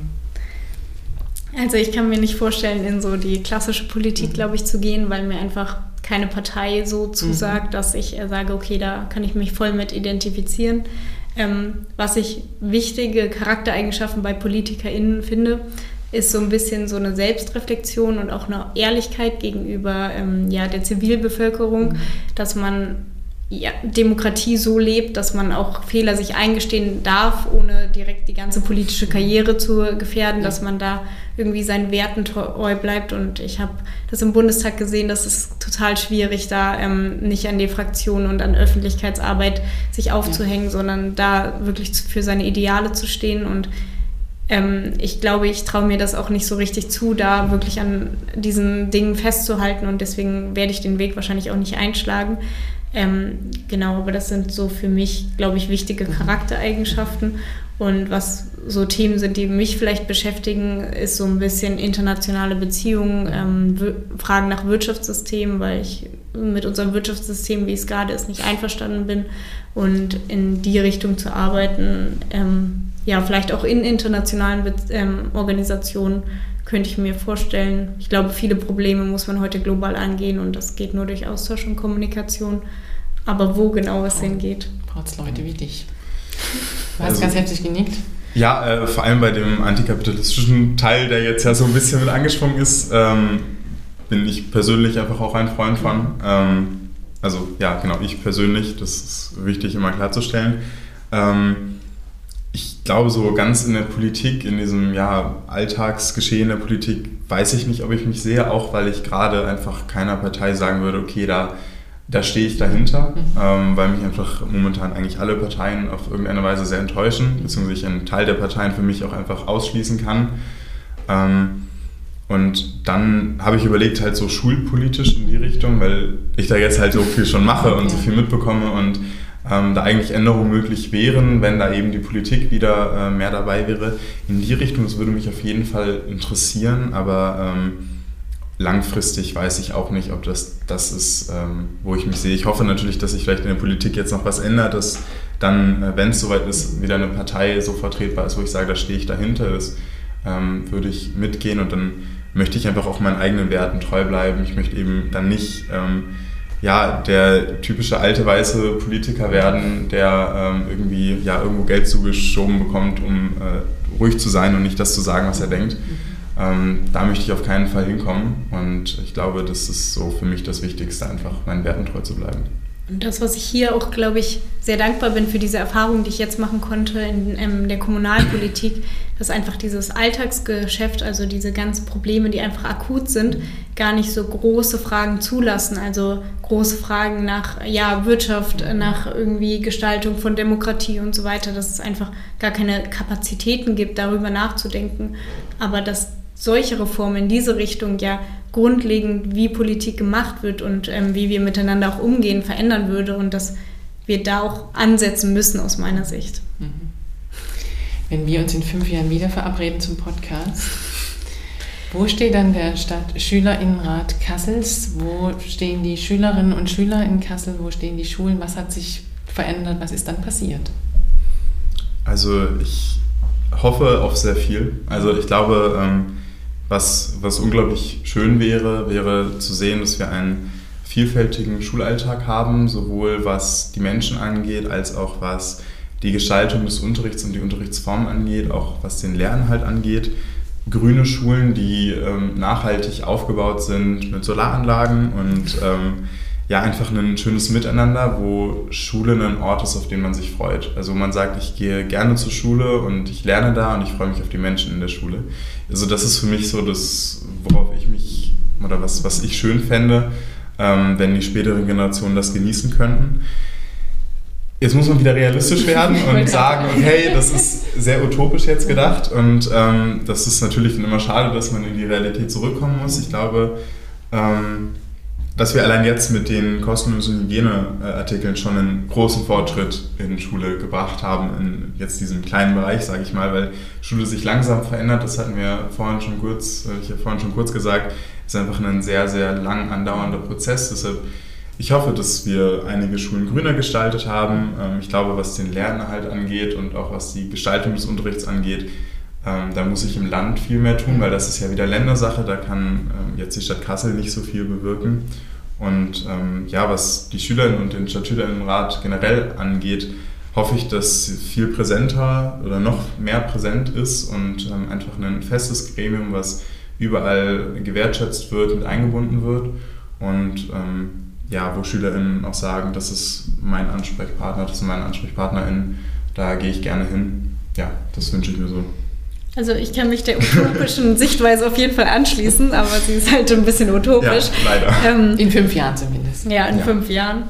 Also ich kann mir nicht vorstellen, in so die klassische Politik, mhm. glaube ich, zu gehen, weil mir einfach keine Partei so zusagt, mhm. dass ich äh, sage, okay, da kann ich mich voll mit identifizieren. Ähm, was ich wichtige Charaktereigenschaften bei PolitikerInnen finde, ist so ein bisschen so eine Selbstreflexion und auch eine Ehrlichkeit gegenüber ähm, ja, der Zivilbevölkerung, mhm. dass man ja, Demokratie so lebt, dass man auch Fehler sich eingestehen darf, ohne direkt die ganze politische Karriere zu gefährden, dass man da irgendwie seinen Werten treu bleibt. Und ich habe das im Bundestag gesehen, dass es total schwierig, da ähm, nicht an die Fraktionen und an Öffentlichkeitsarbeit sich aufzuhängen, ja. sondern da wirklich für seine Ideale zu stehen. Und ähm, ich glaube, ich traue mir das auch nicht so richtig zu, da wirklich an diesen Dingen festzuhalten. Und deswegen werde ich den Weg wahrscheinlich auch nicht einschlagen. Ähm, genau, aber das sind so für mich, glaube ich, wichtige mhm. Charaktereigenschaften. Und was so Themen sind, die mich vielleicht beschäftigen, ist so ein bisschen internationale Beziehungen, ähm, Fragen nach Wirtschaftssystemen, weil ich mit unserem Wirtschaftssystem, wie es gerade ist, nicht einverstanden bin. Und in die Richtung zu arbeiten, ähm, ja, vielleicht auch in internationalen Be ähm, Organisationen, könnte ich mir vorstellen. Ich glaube, viele Probleme muss man heute global angehen und das geht nur durch Austausch und Kommunikation. Aber wo genau es hingeht. Braucht es Leute wie dich. Du hast also, ganz heftig genickt. Ja, äh, vor allem bei dem antikapitalistischen Teil, der jetzt ja so ein bisschen mit angesprungen ist, ähm, bin ich persönlich einfach auch ein Freund von. Ähm, also ja, genau, ich persönlich, das ist wichtig immer klarzustellen. Ähm, ich glaube, so ganz in der Politik, in diesem ja, Alltagsgeschehen der Politik, weiß ich nicht, ob ich mich sehe, auch weil ich gerade einfach keiner Partei sagen würde, okay, da da stehe ich dahinter, mhm. ähm, weil mich einfach momentan eigentlich alle Parteien auf irgendeine Weise sehr enttäuschen, beziehungsweise ich einen Teil der Parteien für mich auch einfach ausschließen kann. Ähm, und dann habe ich überlegt, halt so schulpolitisch in die Richtung, weil ich da jetzt halt so viel schon mache und so viel mitbekomme und ähm, da eigentlich Änderungen möglich wären, wenn da eben die Politik wieder äh, mehr dabei wäre. In die Richtung, das würde mich auf jeden Fall interessieren, aber ähm, langfristig weiß ich auch nicht, ob das das ist, ähm, wo ich mich sehe. Ich hoffe natürlich, dass sich vielleicht in der Politik jetzt noch was ändert, dass dann, äh, wenn es soweit ist, wieder eine Partei so vertretbar ist, wo ich sage, da stehe ich dahinter, das ähm, würde ich mitgehen und dann möchte ich einfach auch meinen eigenen Werten treu bleiben. Ich möchte eben dann nicht ähm, ja, der typische alte weiße Politiker werden, der ähm, irgendwie ja, irgendwo Geld zugeschoben bekommt, um äh, ruhig zu sein und nicht das zu sagen, was er denkt. Ähm, da möchte ich auf keinen Fall hinkommen und ich glaube, das ist so für mich das Wichtigste, einfach meinen Werten treu zu bleiben. Und das, was ich hier auch, glaube ich, sehr dankbar bin für diese Erfahrung, die ich jetzt machen konnte in, in der Kommunalpolitik, dass einfach dieses Alltagsgeschäft, also diese ganzen Probleme, die einfach akut sind, gar nicht so große Fragen zulassen. Also große Fragen nach ja, Wirtschaft, nach irgendwie Gestaltung von Demokratie und so weiter, dass es einfach gar keine Kapazitäten gibt, darüber nachzudenken. Aber dass solche Reformen in diese Richtung ja grundlegend, wie Politik gemacht wird und ähm, wie wir miteinander auch umgehen, verändern würde und dass wir da auch ansetzen müssen aus meiner Sicht. Mhm. Wenn wir uns in fünf Jahren wieder verabreden zum Podcast, wo steht dann der Stadtschülerinnenrat Kassels? Wo stehen die Schülerinnen und Schüler in Kassel? Wo stehen die Schulen? Was hat sich verändert? Was ist dann passiert? Also ich hoffe auf sehr viel. Also ich glaube, ähm, was, was unglaublich schön wäre, wäre zu sehen, dass wir einen vielfältigen Schulalltag haben, sowohl was die Menschen angeht, als auch was die Gestaltung des Unterrichts und die Unterrichtsform angeht, auch was den Lerninhalt angeht. Grüne Schulen, die ähm, nachhaltig aufgebaut sind mit Solaranlagen und ähm, ja, einfach ein schönes Miteinander, wo Schule ein Ort ist, auf den man sich freut. Also man sagt, ich gehe gerne zur Schule und ich lerne da und ich freue mich auf die Menschen in der Schule. Also das ist für mich so das, worauf ich mich, oder was, was ich schön fände, ähm, wenn die späteren Generationen das genießen könnten. Jetzt muss man wieder realistisch werden und sagen, okay, das ist sehr utopisch jetzt gedacht und ähm, das ist natürlich immer schade, dass man in die Realität zurückkommen muss. Ich glaube, ähm, dass wir allein jetzt mit den kostenlosen Hygieneartikeln schon einen großen Fortschritt in Schule gebracht haben, in jetzt diesem kleinen Bereich, sage ich mal, weil Schule sich langsam verändert, das hatten wir vorhin schon kurz, ich habe vorhin schon kurz gesagt, ist einfach ein sehr, sehr lang andauernder Prozess. Deshalb, ich hoffe, dass wir einige Schulen grüner gestaltet haben. Ähm, ich glaube, was den Lernerhalt angeht und auch was die Gestaltung des Unterrichts angeht, ähm, da muss ich im Land viel mehr tun, weil das ist ja wieder Ländersache, da kann ähm, jetzt die Stadt Kassel nicht so viel bewirken. Und ähm, ja, was die Schülerinnen und den Stadtschülerinnenrat generell angeht, hoffe ich, dass viel präsenter oder noch mehr präsent ist und ähm, einfach ein festes Gremium, was überall gewertschätzt wird, mit eingebunden wird. Und ähm, ja, wo SchülerInnen auch sagen, das ist mein Ansprechpartner, das sind meine AnsprechpartnerInnen, da gehe ich gerne hin. Ja, das wünsche ich mir so. Also ich kann mich der utopischen Sichtweise auf jeden Fall anschließen, aber sie ist halt ein bisschen utopisch. Ja, leider. Ähm, in fünf Jahren zumindest. Ja, in Ja. fünf Jahren.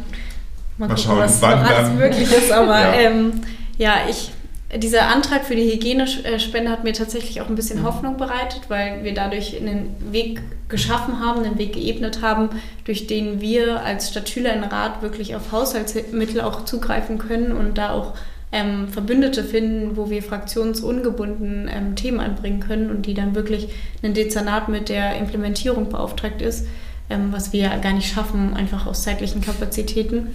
Mal, Mal gucken, schauen, was wann alles dann. möglich ist. Aber Ja. ähm, ja, ich, dieser Antrag für die Hygienespende hat mir tatsächlich auch ein bisschen Mhm. Hoffnung bereitet, weil wir dadurch einen Weg geschaffen haben, einen Weg geebnet haben, durch den wir als Stadtschülerinnenrat wirklich auf Haushaltsmittel auch zugreifen können und da auch ähm, Verbündete finden, wo wir fraktionsungebunden ähm, Themen anbringen können und die dann wirklich ein Dezernat mit der Implementierung beauftragt ist, ähm, was wir gar nicht schaffen, einfach aus zeitlichen Kapazitäten.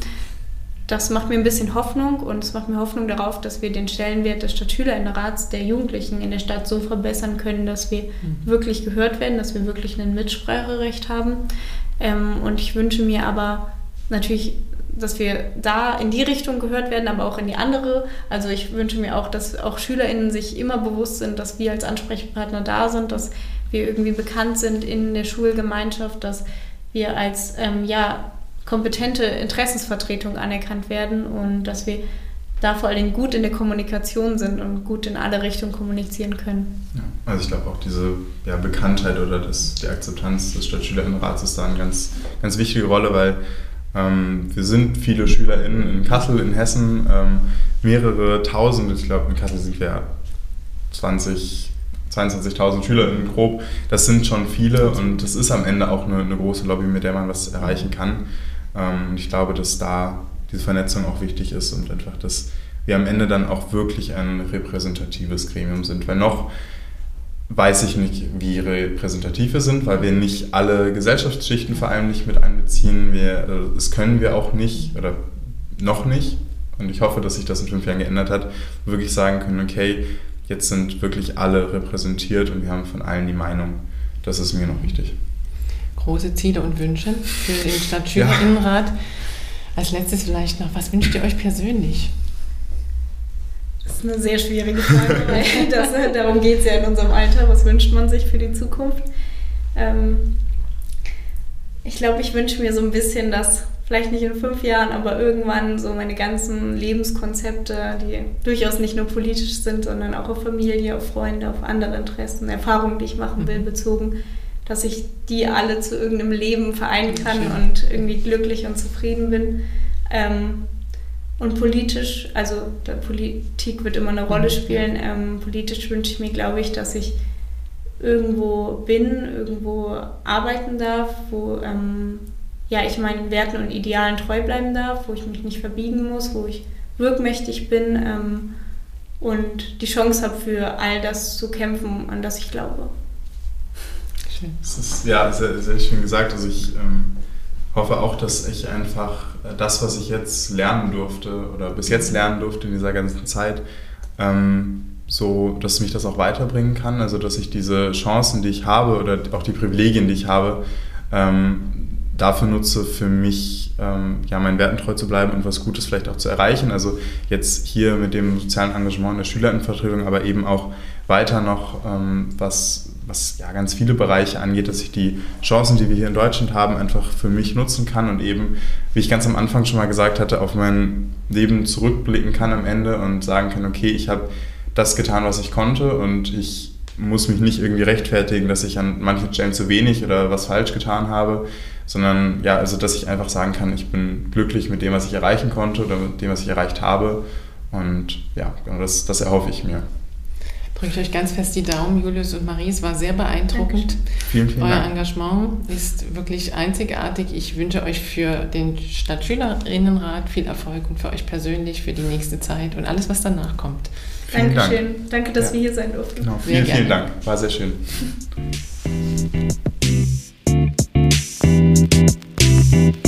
Das macht mir ein bisschen Hoffnung und es macht mir Hoffnung darauf, dass wir den Stellenwert des Stadtschülerinnenrats der Jugendlichen in der Stadt so verbessern können, dass wir wirklich gehört werden, dass wir wirklich ein Mitspracherecht haben. Ähm, und ich wünsche mir aber natürlich, dass wir da in die Richtung gehört werden, aber auch in die andere. Also ich wünsche mir auch, dass auch SchülerInnen sich immer bewusst sind, dass wir als Ansprechpartner da sind, dass wir irgendwie bekannt sind in der Schulgemeinschaft, dass wir als ähm, ja, kompetente Interessensvertretung anerkannt werden und dass wir da vor allen Dingen gut in der Kommunikation sind und gut in alle Richtungen kommunizieren können. Ja, also ich glaube auch diese ja, Bekanntheit oder das, die Akzeptanz des Stadtschülerinnenrats ist da eine ganz, ganz wichtige Rolle, weil ähm, wir sind viele SchülerInnen in Kassel, in Hessen, ähm, mehrere tausend, ich glaube in Kassel sind wir 20, 22.000 SchülerInnen grob. Das sind schon viele und das ist am Ende auch eine, eine große Lobby, mit der man was erreichen kann. Ähm, ich glaube, dass da diese Vernetzung auch wichtig ist und einfach, dass wir am Ende dann auch wirklich ein repräsentatives Gremium sind. Weil noch weiß ich nicht, wie repräsentativ wir sind, weil wir nicht alle Gesellschaftsschichten vor allem nicht mit einbeziehen. Wir, äh, das können wir auch nicht oder noch nicht. Und ich hoffe, dass sich das in fünf Jahren geändert hat, wirklich sagen können, okay, jetzt sind wirklich alle repräsentiert und wir haben von allen die Meinung. Das ist mir noch wichtig. Große Ziele und Wünsche für den Stadtschülerinnenrat. Als letztes vielleicht noch, was wünscht ihr euch persönlich? Das ist eine sehr schwierige Frage, weil das, darum geht es ja in unserem Alter. Was wünscht man sich für die Zukunft? Ähm, ich glaube, ich wünsche mir so ein bisschen, dass vielleicht nicht in fünf Jahren, aber irgendwann so meine ganzen Lebenskonzepte, die durchaus nicht nur politisch sind, sondern auch auf Familie, auf Freunde, auf andere Interessen, Erfahrungen, die ich machen will, bezogen, dass ich die alle zu irgendeinem Leben vereinen kann und irgendwie glücklich und zufrieden bin. Ähm, und politisch, also der Politik wird immer eine Rolle spielen. Ähm, politisch wünsche ich mir, glaube ich, dass ich irgendwo bin, irgendwo arbeiten darf, wo ähm, ja, ich meinen Werten und Idealen treu bleiben darf, wo ich mich nicht verbiegen muss, wo ich wirkmächtig bin ähm, und die Chance habe, für all das zu kämpfen, an das ich glaube. Schön. Das ist ja sehr, sehr schön gesagt. Also ich ähm, hoffe auch, dass ich einfach äh, das, was ich jetzt lernen durfte oder bis jetzt lernen durfte in dieser ganzen Zeit, ähm, so, dass mich das auch weiterbringen kann. Also dass ich diese Chancen, die ich habe oder auch die Privilegien, die ich habe, ähm, dafür nutze, für mich ähm, ja, meinen Werten treu zu bleiben und was Gutes vielleicht auch zu erreichen. Also jetzt hier mit dem sozialen Engagement in der Schülerinnenvertretung, aber eben auch weiter noch, ähm, was, was ja ganz viele Bereiche angeht, dass ich die Chancen, die wir hier in Deutschland haben, einfach für mich nutzen kann und eben, wie ich ganz am Anfang schon mal gesagt hatte, auf mein Leben zurückblicken kann am Ende und sagen kann, okay, ich habe das getan, was ich konnte und ich muss mich nicht irgendwie rechtfertigen, dass ich an manchen Stellen zu wenig oder was falsch getan habe, sondern ja, also dass ich einfach sagen kann, ich bin glücklich mit dem, was ich erreichen konnte oder mit dem, was ich erreicht habe. Und ja, genau das, das erhoffe ich mir drücke euch ganz fest die Daumen, Julius und Marie. Es war sehr beeindruckend. Vielen, vielen Euer Dank. Engagement ist wirklich einzigartig. Ich wünsche euch für den Stadtschülerinnenrat viel Erfolg und für euch persönlich für die nächste Zeit und alles, was danach kommt. Vielen Dankeschön. Dank. Danke, dass ja. wir hier sein durften. Genau. Vielen, gerne. vielen Dank. War sehr schön. Musik